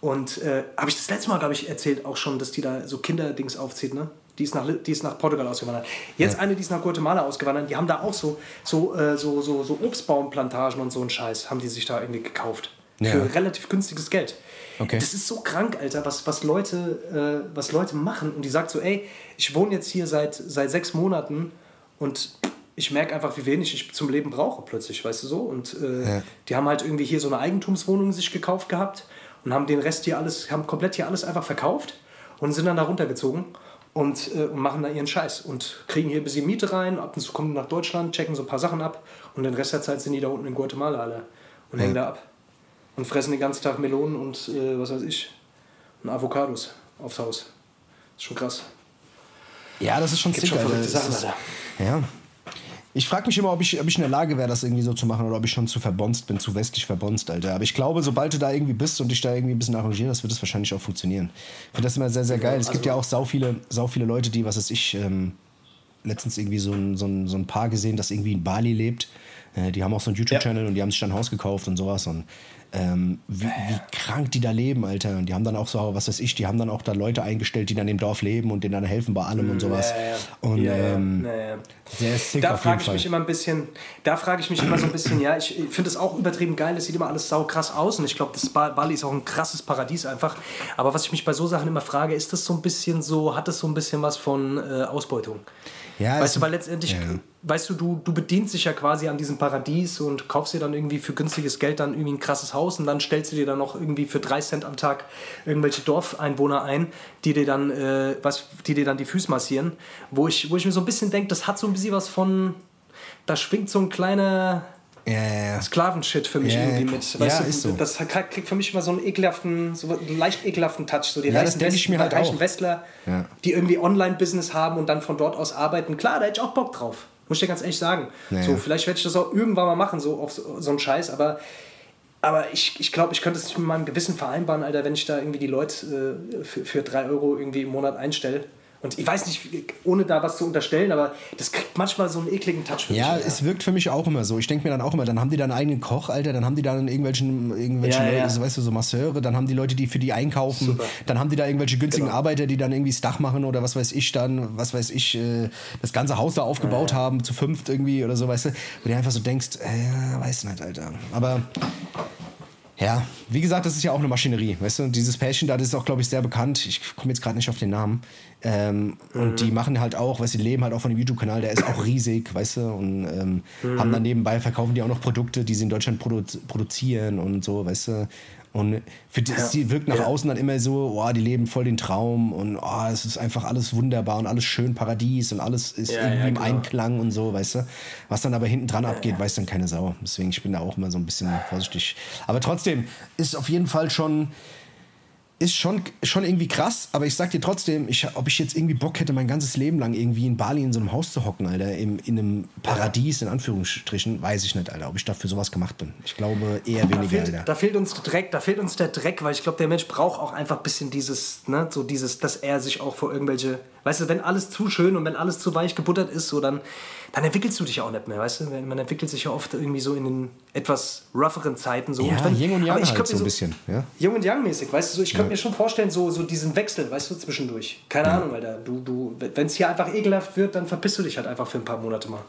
Und äh, habe ich das letzte Mal, glaube ich, erzählt auch schon, dass die da so Kinderdings aufzieht, ne? Die ist, nach, die ist nach Portugal ausgewandert. Jetzt eine, die ist nach Guatemala ausgewandert. Die haben da auch so, so, äh, so, so, so Obstbaumplantagen und so einen Scheiß, haben die sich da irgendwie gekauft. Ja. Für relativ günstiges Geld. Okay. Das ist so krank, Alter, was, was, Leute, äh, was Leute machen. Und die sagt so, ey, ich wohne jetzt hier seit, seit sechs Monaten und ich merke einfach, wie wenig ich zum Leben brauche plötzlich, weißt du so. Und äh, Ja. die haben halt irgendwie hier so eine Eigentumswohnung sich gekauft gehabt und haben den Rest hier alles, haben komplett hier alles einfach verkauft und sind dann da runtergezogen und, äh, und machen da ihren Scheiß und kriegen hier ein bisschen Miete rein. Ab und zu kommen die nach Deutschland, checken so ein paar Sachen ab und den Rest der Zeit sind die da unten in Guatemala alle und hängen da ab und fressen den ganzen Tag Melonen und äh, was weiß ich und Avocados aufs Haus. ist schon krass. Ja, das ist schon verrückte Das Sachen, Alter. ja. Ich frage mich immer, ob ich, ob ich in der Lage wäre, das irgendwie so zu machen oder ob ich schon zu verbonst bin, zu westlich verbonst, Alter. Aber ich glaube, sobald du da irgendwie bist und dich da irgendwie ein bisschen arrangierst, wird das wahrscheinlich auch funktionieren. Ich finde das immer sehr, sehr geil. Es gibt also- ja auch sau viele, sau viele Leute, die, was weiß ich, ähm, letztens irgendwie so ein, so, ein, so ein Paar gesehen, das irgendwie in Bali lebt. Äh, die haben auch so einen YouTube-Channel und die haben sich dann ein Haus gekauft und sowas. Und ähm, wie, wie krank die da leben, Alter. Und die haben dann auch so, was weiß ich, die haben dann auch da Leute eingestellt, die dann im Dorf leben und denen dann helfen bei allem und sowas. Ja, ja. Und Ja, ähm, sehr sick Da auf jeden frage ich Fall. mich immer ein bisschen, da frage ich mich immer so ein bisschen, ja, ich finde es auch übertrieben geil, es sieht immer alles sau krass aus und ich glaube, das Ba- Bali ist auch ein krasses Paradies einfach. Aber was ich mich bei so Sachen immer frage, ist das so ein bisschen so, hat das so ein bisschen was von äh, Ausbeutung? Ja, weißt du, weil letztendlich, ja. weißt du, du, du bedienst dich ja quasi an diesem Paradies und kaufst dir dann irgendwie für günstiges Geld dann irgendwie ein krasses Haus und dann stellst du dir dann noch irgendwie für drei Cent am Tag irgendwelche Dorfeinwohner ein, die dir dann, äh, was, die dir dann die Füße massieren. Wo ich, wo ich mir so ein bisschen denke, das hat so ein bisschen was von, da schwingt so ein kleiner ja, ja, ja. Sklavenshit für mich Ja, irgendwie ja. mit. Ja, Weißt du, ist so. Das kriegt für mich immer so einen ekelhaften, so einen leicht ekelhaften Touch. So die Ja, das reichen, ich mir halt reichen. Westler, Ja. die irgendwie Online-Business haben und dann von dort aus arbeiten. Klar, da hätte ich auch Bock drauf. Muss ich dir ganz ehrlich sagen. Ja, so, ja. vielleicht werde ich das auch irgendwann mal machen, so auf so, so einen Scheiß, aber. Aber ich, ich glaube, ich könnte es nicht mit meinem Gewissen vereinbaren, Alter, wenn ich da irgendwie die Leute äh, für, für drei Euro irgendwie im Monat einstelle. Und ich weiß nicht, ohne da was zu unterstellen, aber das kriegt manchmal so einen ekligen Touch für Ja, mich. es wirkt für mich auch immer so. Ich denke mir dann auch immer, dann haben die da einen eigenen Koch, Alter, dann haben die da dann irgendwelchen, irgendwelchen Ja, ja. Leute, so, weißt du, so Masseure, dann haben die Leute, die für die einkaufen, Super. dann haben die da irgendwelche günstigen Genau. Arbeiter, die dann irgendwie das Dach machen oder was weiß ich dann, was weiß ich, äh, das ganze Haus da aufgebaut haben, zu fünft irgendwie oder so, weißt du, wo du einfach so denkst, äh, weiß nicht, Alter. Aber ja, wie gesagt, das ist ja auch eine Maschinerie, weißt du? Und dieses Pärchen da, das ist auch, glaube ich, sehr bekannt. Ich komme jetzt gerade nicht auf den Namen. Ähm, Und die machen halt auch, weißt du, die leben halt auch von dem YouTube-Kanal, der ist auch riesig, weißt du? Und ähm, haben dann nebenbei, verkaufen die auch noch Produkte, die sie in Deutschland produ produzieren und so, weißt du? Und für die, sie wirkt nach Ja. außen dann immer so, oh, die leben voll den Traum und oh, es ist einfach alles wunderbar und alles schön Paradies und alles ist Ja, irgendwie ja, im genau. Einklang und so, weißt du? Was dann aber hinten dran abgeht, weiß dann keine Sau. Deswegen, ich bin da auch immer so ein bisschen vorsichtig. Aber trotzdem ist auf jeden Fall schon, ist schon, schon irgendwie krass, aber ich sag dir trotzdem, ich, ob ich jetzt irgendwie Bock hätte, mein ganzes Leben lang irgendwie in Bali in so einem Haus zu hocken, Alter, im, in einem Paradies, in Anführungsstrichen, weiß ich nicht, Alter, ob ich dafür sowas gemacht bin. Ich glaube eher Da weniger, fehlt, Alter. da fehlt uns der Dreck, da fehlt uns der Dreck, weil ich glaube, der Mensch braucht auch einfach ein bisschen dieses, ne, so dieses, dass er sich auch vor irgendwelche Weißt du, wenn alles zu schön und wenn alles zu weich gebuttert ist, so dann, dann entwickelst du dich auch nicht mehr, weißt du? Man entwickelt sich ja oft irgendwie so in den etwas rougheren Zeiten so. Ja, und wenn, Yin und Yang ich halt so mir ein bisschen, ja. Jung und Young mäßig, weißt du, so, ich könnte mir schon vorstellen, so, so diesen Wechsel, weißt du, zwischendurch. Keine Ahnung, Alter. Du, du, wenn es hier einfach ekelhaft wird, dann verpisst du dich halt einfach für ein paar Monate mal.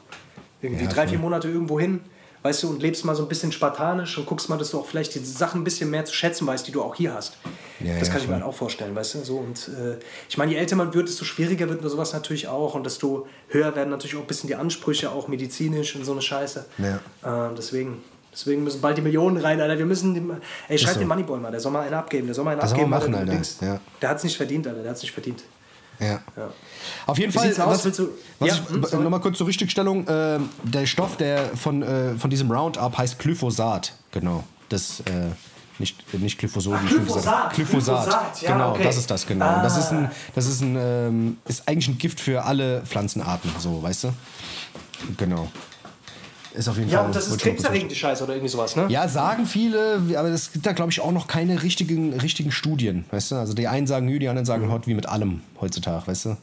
Irgendwie Ja, drei, vier Monate irgendwo hin, weißt du, und lebst mal so ein bisschen spartanisch und guckst mal, dass du auch vielleicht die Sachen ein bisschen mehr zu schätzen weißt, die du auch hier hast. Ja, das ja, kann ich mir halt auch vorstellen, weißt du, so. Und äh, ich meine, je älter man wird, desto schwieriger wird sowas natürlich auch und desto höher werden natürlich auch ein bisschen die Ansprüche, auch medizinisch und so eine Scheiße. Ja. Äh, deswegen. Deswegen müssen bald die Millionen rein, Alter. Wir müssen. Die, ey, schreib so. den Moneyboy mal. Der soll mal einen abgeben. Der soll mal einen Das abgeben. machen, Alter. Dings. Ja. Der hat es nicht verdient, Alter. Der hat es nicht verdient. Ja. Ja. Auf jeden Wie Fall, was, was Ja, ich, hm, nochmal kurz zur Richtigstellung, äh, der Stoff der von, äh, von diesem Roundup heißt Glyphosat, genau. Das, äh, nicht, nicht Glyphosol, wie ich schon gesagt habe. Glyphosat, Glyphosat, Glyphosat, ja, genau, okay. das ist das, genau. Ah. Das ist ein, das ist ein, ähm, ist eigentlich ein Gift für alle Pflanzenarten, so, weißt du? Genau. Ist auf jeden Ja, Fall. und das ist wollte ich mal kurz krebserregend, die Scheiße, oder irgendwie sowas, ne? ja, sagen viele, aber es gibt da, glaube ich, auch noch keine richtigen, richtigen Studien, weißt du? Also die einen sagen hü, die anderen sagen hot, wie mit allem heutzutage, weißt du?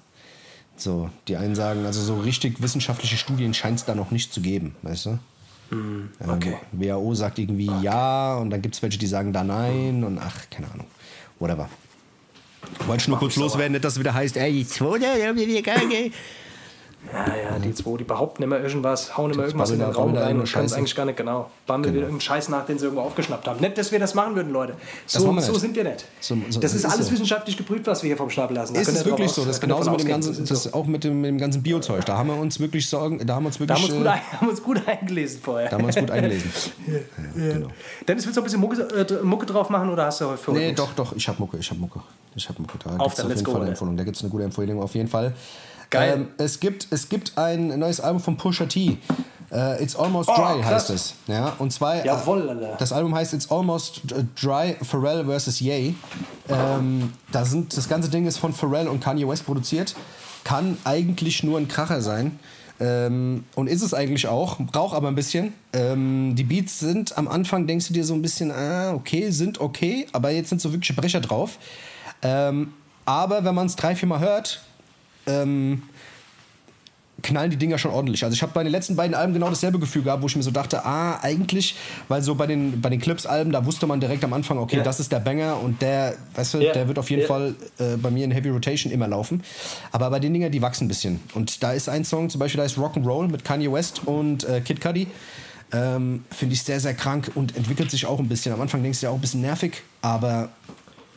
So, die einen sagen, also so richtig wissenschaftliche Studien scheint es da noch nicht zu geben, weißt du? Ähm, okay. WHO sagt irgendwie ja und dann gibt es welche, die sagen da nein und ach, keine Ahnung. Whatever. Wollte ich nur kurz loswerden, nicht, dass es wieder heißt, ey, die zweite, Ja, ja, die zwei, die behaupten immer irgendwas, hauen immer irgendwas in den da- Raum da rein und können es eigentlich gar nicht genau. Bammeln wieder irgendeinen Scheiß nach, den sie irgendwo aufgeschnappt haben. Nicht, dass wir das machen würden, Leute. So, so sind wir nicht. So- so- das ist ist alles so. wissenschaftlich geprüft, was wir hier vom Stapel lassen. Da Ist es wirklich so? Das ist da genauso mit dem ganzen, das auch mit dem, mit dem ganzen Biozeug. Da haben wir uns wirklich Sorgen, da haben wir uns Da wirklich, haben wir uns gut, äh, haben wir uns gut eingelesen vorher. da haben wir uns gut eingelesen. ja, genau. Dennis, willst du noch ein bisschen Mucke, äh, Mucke drauf machen oder hast du heute für Nee, doch, doch, ich hab Mucke, ich hab Mucke. Ich hab Mucke. Da dann, auf jeden Fall eine. Empfehlung. Da gibt es eine gute Empfehlung, auf jeden Fall. Geil. Ähm, es, gibt, es gibt ein neues Album von Pusha T. Äh, It's Almost Oh, Dry heißt es. Ja, und zwar, Jawohl, äh, Alter. das Album heißt It's Almost Dry, Pharrell vs. Ye. Ähm, da sind, das ganze Ding ist von Pharrell und Kanye West produziert. Kann eigentlich nur ein Kracher sein. Ähm, und ist es eigentlich auch, braucht aber ein bisschen. Ähm, die Beats sind am Anfang, denkst du dir so ein bisschen, ah, okay, sind okay, aber jetzt sind so wirkliche Brecher drauf. Ähm, aber wenn man es drei, vier Mal hört, ähm, knallen die Dinger schon ordentlich. Also ich habe bei den letzten beiden Alben genau dasselbe Gefühl gehabt, wo ich mir so dachte, ah, eigentlich, weil so bei den, bei den Clips-Alben, da wusste man direkt am Anfang, okay, Ja. das ist der Banger und der, weißt du, Ja. der wird auf jeden Ja. Fall äh, bei mir in Heavy Rotation immer laufen. Aber bei den Dinger, die wachsen ein bisschen. Und da ist ein Song, zum Beispiel, da ist Rock'n'Roll mit Kanye West und äh, Kid Cudi. Ähm, Finde ich sehr, sehr krank und entwickelt sich auch ein bisschen. Am Anfang denkst du ja auch ein bisschen nervig, aber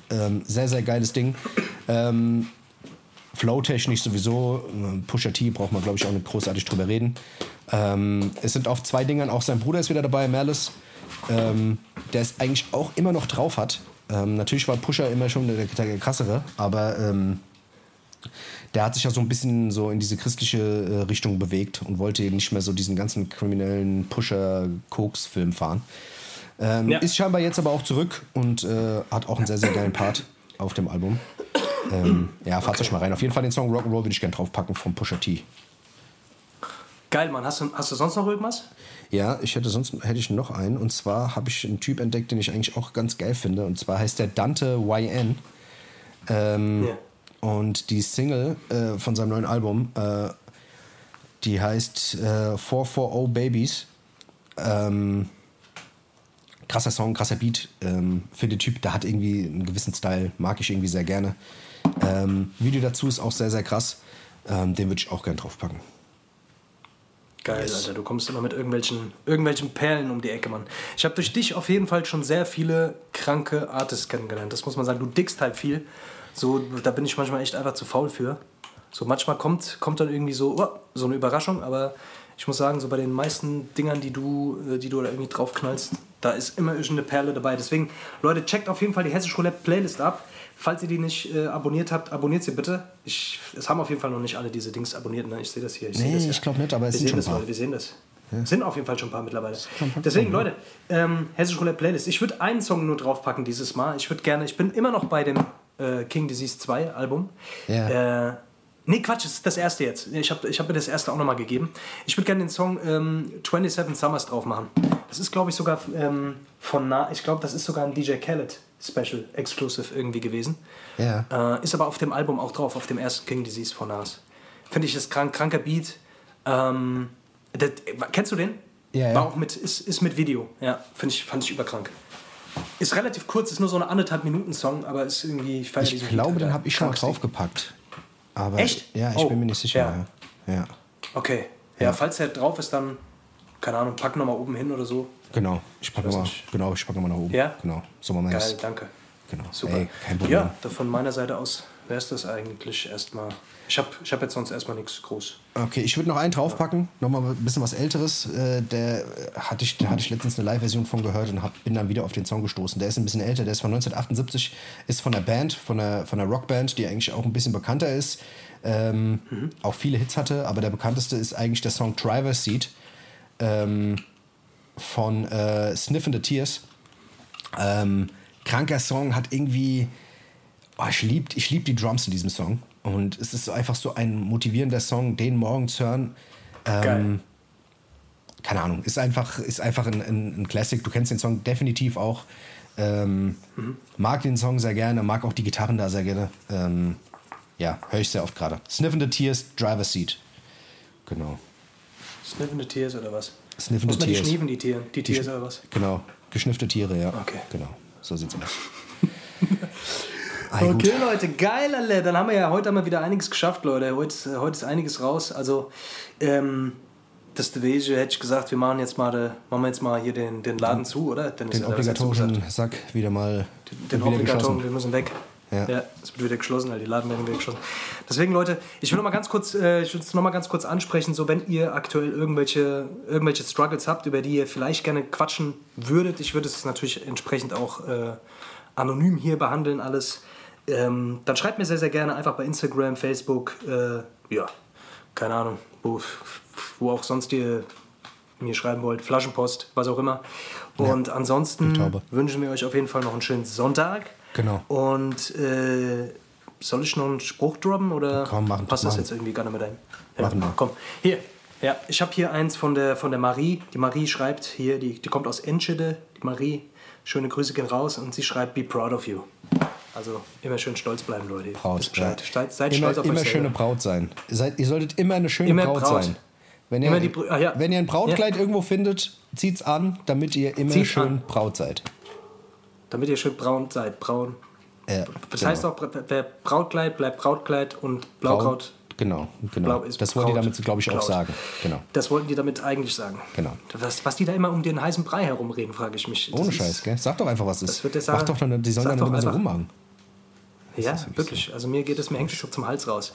ähm, sehr, sehr geiles Ding. Ähm, Flow-technisch sowieso, äh, Pusha T braucht man, glaube ich, auch nicht großartig drüber reden. Ähm, es sind auf zwei Dingern, auch sein Bruder ist wieder dabei, Malice, ähm, der es eigentlich auch immer noch drauf hat. Ähm, natürlich war Pusha immer schon der, der krassere, aber ähm, der hat sich ja so ein bisschen so in diese christliche äh, Richtung bewegt und wollte eben nicht mehr so diesen ganzen kriminellen Pusher-Koks-Film fahren. Ähm, Ja. Ist scheinbar jetzt aber auch zurück und äh, hat auch einen sehr, sehr geilen Part auf dem Album. Ähm, ja, fahrt euch mal rein. Auf jeden Fall den Song Rock'n'Roll würde ich gerne draufpacken vom Pusha T. Geil, Mann. Hast du, hast du sonst noch irgendwas? Ja, ich hätte sonst hätte ich noch einen. Und zwar habe ich einen Typ entdeckt, den ich eigentlich auch ganz geil finde. Und zwar heißt der Dante YN. Ähm, Ja. Und die Single äh, von seinem neuen Album, äh, die heißt äh, 440 Babies. Ähm, krasser Song, krasser Beat. Ähm, für den Typ, der hat irgendwie einen gewissen Style, mag ich irgendwie sehr gerne. Ähm, Video dazu ist auch sehr, sehr krass. Ähm, den würde ich auch gerne draufpacken. Geil, Yes. Alter. Du kommst immer mit irgendwelchen, irgendwelchen Perlen um die Ecke, Mann. Ich habe durch dich auf jeden Fall schon sehr viele kranke Artists kennengelernt. Das muss man sagen. Du dickst halt viel. So, da bin ich manchmal echt einfach zu faul für. So, manchmal kommt, kommt dann irgendwie so, oh, so eine Überraschung, aber ich muss sagen, so bei den meisten Dingern, die du, äh, die du da irgendwie draufknallst, da ist immer irgendeine Perle dabei. Deswegen, Leute, checkt auf jeden Fall die Hessisch Roulette Playlist ab. Falls ihr die nicht äh, abonniert habt, abonniert sie bitte. Ich, es haben auf jeden Fall noch nicht alle diese Dings abonniert. Ne? Ich sehe das hier. Ich Nee, das ja. ich glaub nicht, aber es wir sind schon das, ein paar. Leute, wir sehen das. Sind auf jeden Fall schon ein paar mittlerweile. Deswegen, Leute, ähm, Hessisch Roulette Playlist. Ich würde einen Song nur draufpacken dieses Mal. Ich würde gerne, ich bin immer noch bei dem äh, King Disease 2 Album. Ja. Äh, nee, Quatsch, es ist das erste jetzt. Ich habe ich hab mir das erste auch nochmal gegeben. Ich würde gerne den Song ähm, 27 Summers drauf machen. Das ist, glaube ich, sogar ähm, von nah. Ich glaube, das ist sogar ein DJ Khaled Special Exclusive irgendwie gewesen. Ja. Äh, ist aber auf dem Album auch drauf, auf dem ersten King Disease von Nas. Finde ich, ist krank, kranker Beat. Ähm, das, kennst du den? Ja, ja. War auch mit, ist, ist mit Video. Ja, finde ich, fand ich überkrank. Ist relativ kurz, ist nur so eine anderthalb Minuten Song, aber ist irgendwie. Ich, Ich glaube, Beat, den habe ich schon mal draufgepackt. Aber Echt? Ja, ich Oh, bin mir nicht sicher. ja. Ja. Okay. Ja, falls der drauf ist, dann, keine Ahnung, pack nochmal oben hin oder so. Genau. Ich packe weiß mal, nicht. genau, ich packe mal nach oben. Ja? Genau. So machen wir Geil, danke. Genau. Super. Ey, kein Problem. Ja, von meiner Seite aus wäre es das eigentlich erstmal. Ich habe ich hab jetzt sonst erstmal nichts groß. Okay, ich würde noch einen draufpacken, nochmal ein bisschen was Älteres. Äh, der hatte ich, da hatte ich letztens eine Live-Version von gehört und hab, bin dann wieder auf den Song gestoßen. Der ist ein bisschen älter, der ist von 1978, ist von der Band, von der, von der Rockband, die eigentlich auch ein bisschen bekannter ist. Ähm, Auch viele Hits hatte, aber der bekannteste ist eigentlich der Song Driver's Seat ähm, von äh, Sniff and the Tears. Ähm, kranker Song hat irgendwie. Oh, ich liebe ich lieb die Drums in diesem Song. Und es ist einfach so ein motivierender Song, den morgen zu hören. Ähm, Geil. keine Ahnung, ist einfach, ist einfach ein, ein, ein Classic. Du kennst den Song definitiv auch. Ähm, Mag den Song sehr gerne, mag auch die Gitarren da sehr gerne. Ähm, ja, höre ich sehr oft gerade. Sniff in the Tears, Driver's Seat. Genau. Sniffen the Tears oder was? Sniff in Muss the man die schniefen, die Tiere? Die Tiers oder was? Genau. Geschniffte Tiere, ja. Okay. Genau. So sieht's aus. Gut. Okay, Leute, geil, alle. Dann haben wir ja heute wir wieder einiges geschafft, Leute. Heute, heute ist einiges raus. Also, ähm, das Devege hätte ich gesagt, wir machen jetzt mal, de, machen wir jetzt mal hier den, den Laden zu, oder? Dann ist Den obligatorischen Sack wieder mal Den wieder Obligator, geschlossen. wir müssen weg. Ja. Ja. es wird wieder geschlossen, weil die Laden werden wieder geschlossen. Deswegen, Leute, ich will noch mal ganz kurz, äh, ich will es noch mal ganz kurz ansprechen, so wenn ihr aktuell irgendwelche, irgendwelche Struggles habt, über die ihr vielleicht gerne quatschen würdet, ich würde es natürlich entsprechend auch äh, anonym hier behandeln, alles. Ähm, dann schreibt mir sehr, sehr gerne einfach bei Instagram, Facebook, äh, ja, keine Ahnung, wo, wo auch sonst ihr mir schreiben wollt, Flaschenpost, was auch immer. Und ansonsten Taube. wünschen wir euch auf jeden Fall noch einen schönen Sonntag. Genau. Und äh, soll ich noch einen Spruch droppen oder Komm, machen, passt das machen. jetzt irgendwie gar nicht mit ein? Ja, Machen wir. Komm, hier. Ja, ich habe hier eins von der, von der Marie. Die Marie schreibt hier, die, die kommt aus Enschede. Die Marie, schöne Grüße gehen raus und sie schreibt, be proud of you. Also immer schön stolz bleiben, Leute. Braut. Bescheid. Seid, seid immer stolz auf immer euch schöne. Braut sein. Ihr, seid, ihr solltet immer eine schöne Immer Braut, Braut. sein. Wenn ihr, die ah, ja. wenn ihr ein Brautkleid irgendwo findet, zieht's an, damit ihr immer Zieht's schön an. Braut seid. Damit ihr schön braun seid. Braun. Ja, Das genau. heißt auch, wer Brautkleid bleibt Brautkleid und Blaukraut. Genau, genau. Blau ist das wollen die Braut. damit, glaube ich, auch Braut. sagen. Genau. Das wollten die damit eigentlich sagen. Genau. Was, was die da immer um den heißen Brei herumreden, frage ich mich. Das Ohne ist- Scheiß, gell? Sag doch einfach, was ist. Das wird der Mach doch dann, die sollen dann immer so rummachen. Ja, wirklich wirklich. Also mir geht es, mir hängt so zum Hals raus.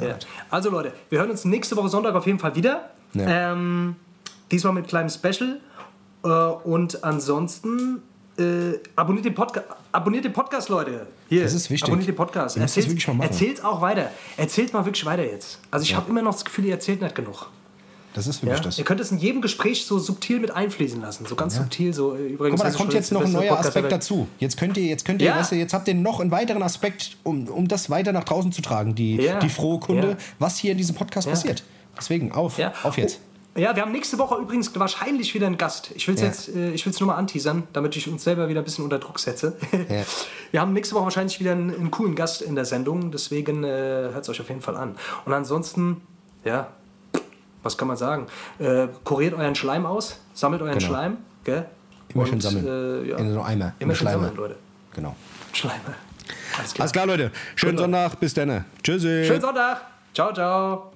Ja. Also Leute, wir hören uns nächste Woche Sonntag auf jeden Fall wieder. Ja. Ähm, diesmal mit kleinem Special. Äh, und ansonsten äh, abonniert, den Podca abonniert den Podcast, Leute. Hier, Das ist wichtig. Abonniert den Podcast. Das wirklich mal machen. Erzählt auch weiter. Erzählt mal wirklich weiter jetzt. Also ich habe immer noch das Gefühl, ihr erzählt nicht genug. Das ist Ja? wirklich das. Ihr könnt es in jedem Gespräch so subtil mit einfließen lassen. So ganz subtil. So, äh, übrigens, Guck mal, da kommt jetzt noch ein neuer Podcast Aspekt dazu. Jetzt könnt ihr, jetzt könnt ihr, Ja. weißt du, jetzt habt ihr noch einen weiteren Aspekt, um, um das weiter nach draußen zu tragen, die, Ja. die frohe Kunde, Ja. was hier in diesem Podcast Ja. passiert. Deswegen, auf, Ja. auf jetzt. Oh, ja, wir haben nächste Woche übrigens wahrscheinlich wieder einen Gast. Ich will es Ja. jetzt, äh, ich will es nur mal anteasern, damit ich uns selber wieder ein bisschen unter Druck setze. Ja. Wir haben nächste Woche wahrscheinlich wieder einen, einen coolen Gast in der Sendung, deswegen äh, hört es euch auf jeden Fall an. Und ansonsten, ja, was kann man sagen? Äh, kuriert euren Schleim aus, sammelt euren Genau. Schleim, gell? Immer schön Und, sammeln. Äh, ja. In so Eimer. Immer schön sammeln, Leute. Genau. Schleime. Alles klar. Alles klar, Leute. Schönen. Sonntag. Bis dann. Tschüssi. Schönen Sonntag. Ciao, ciao.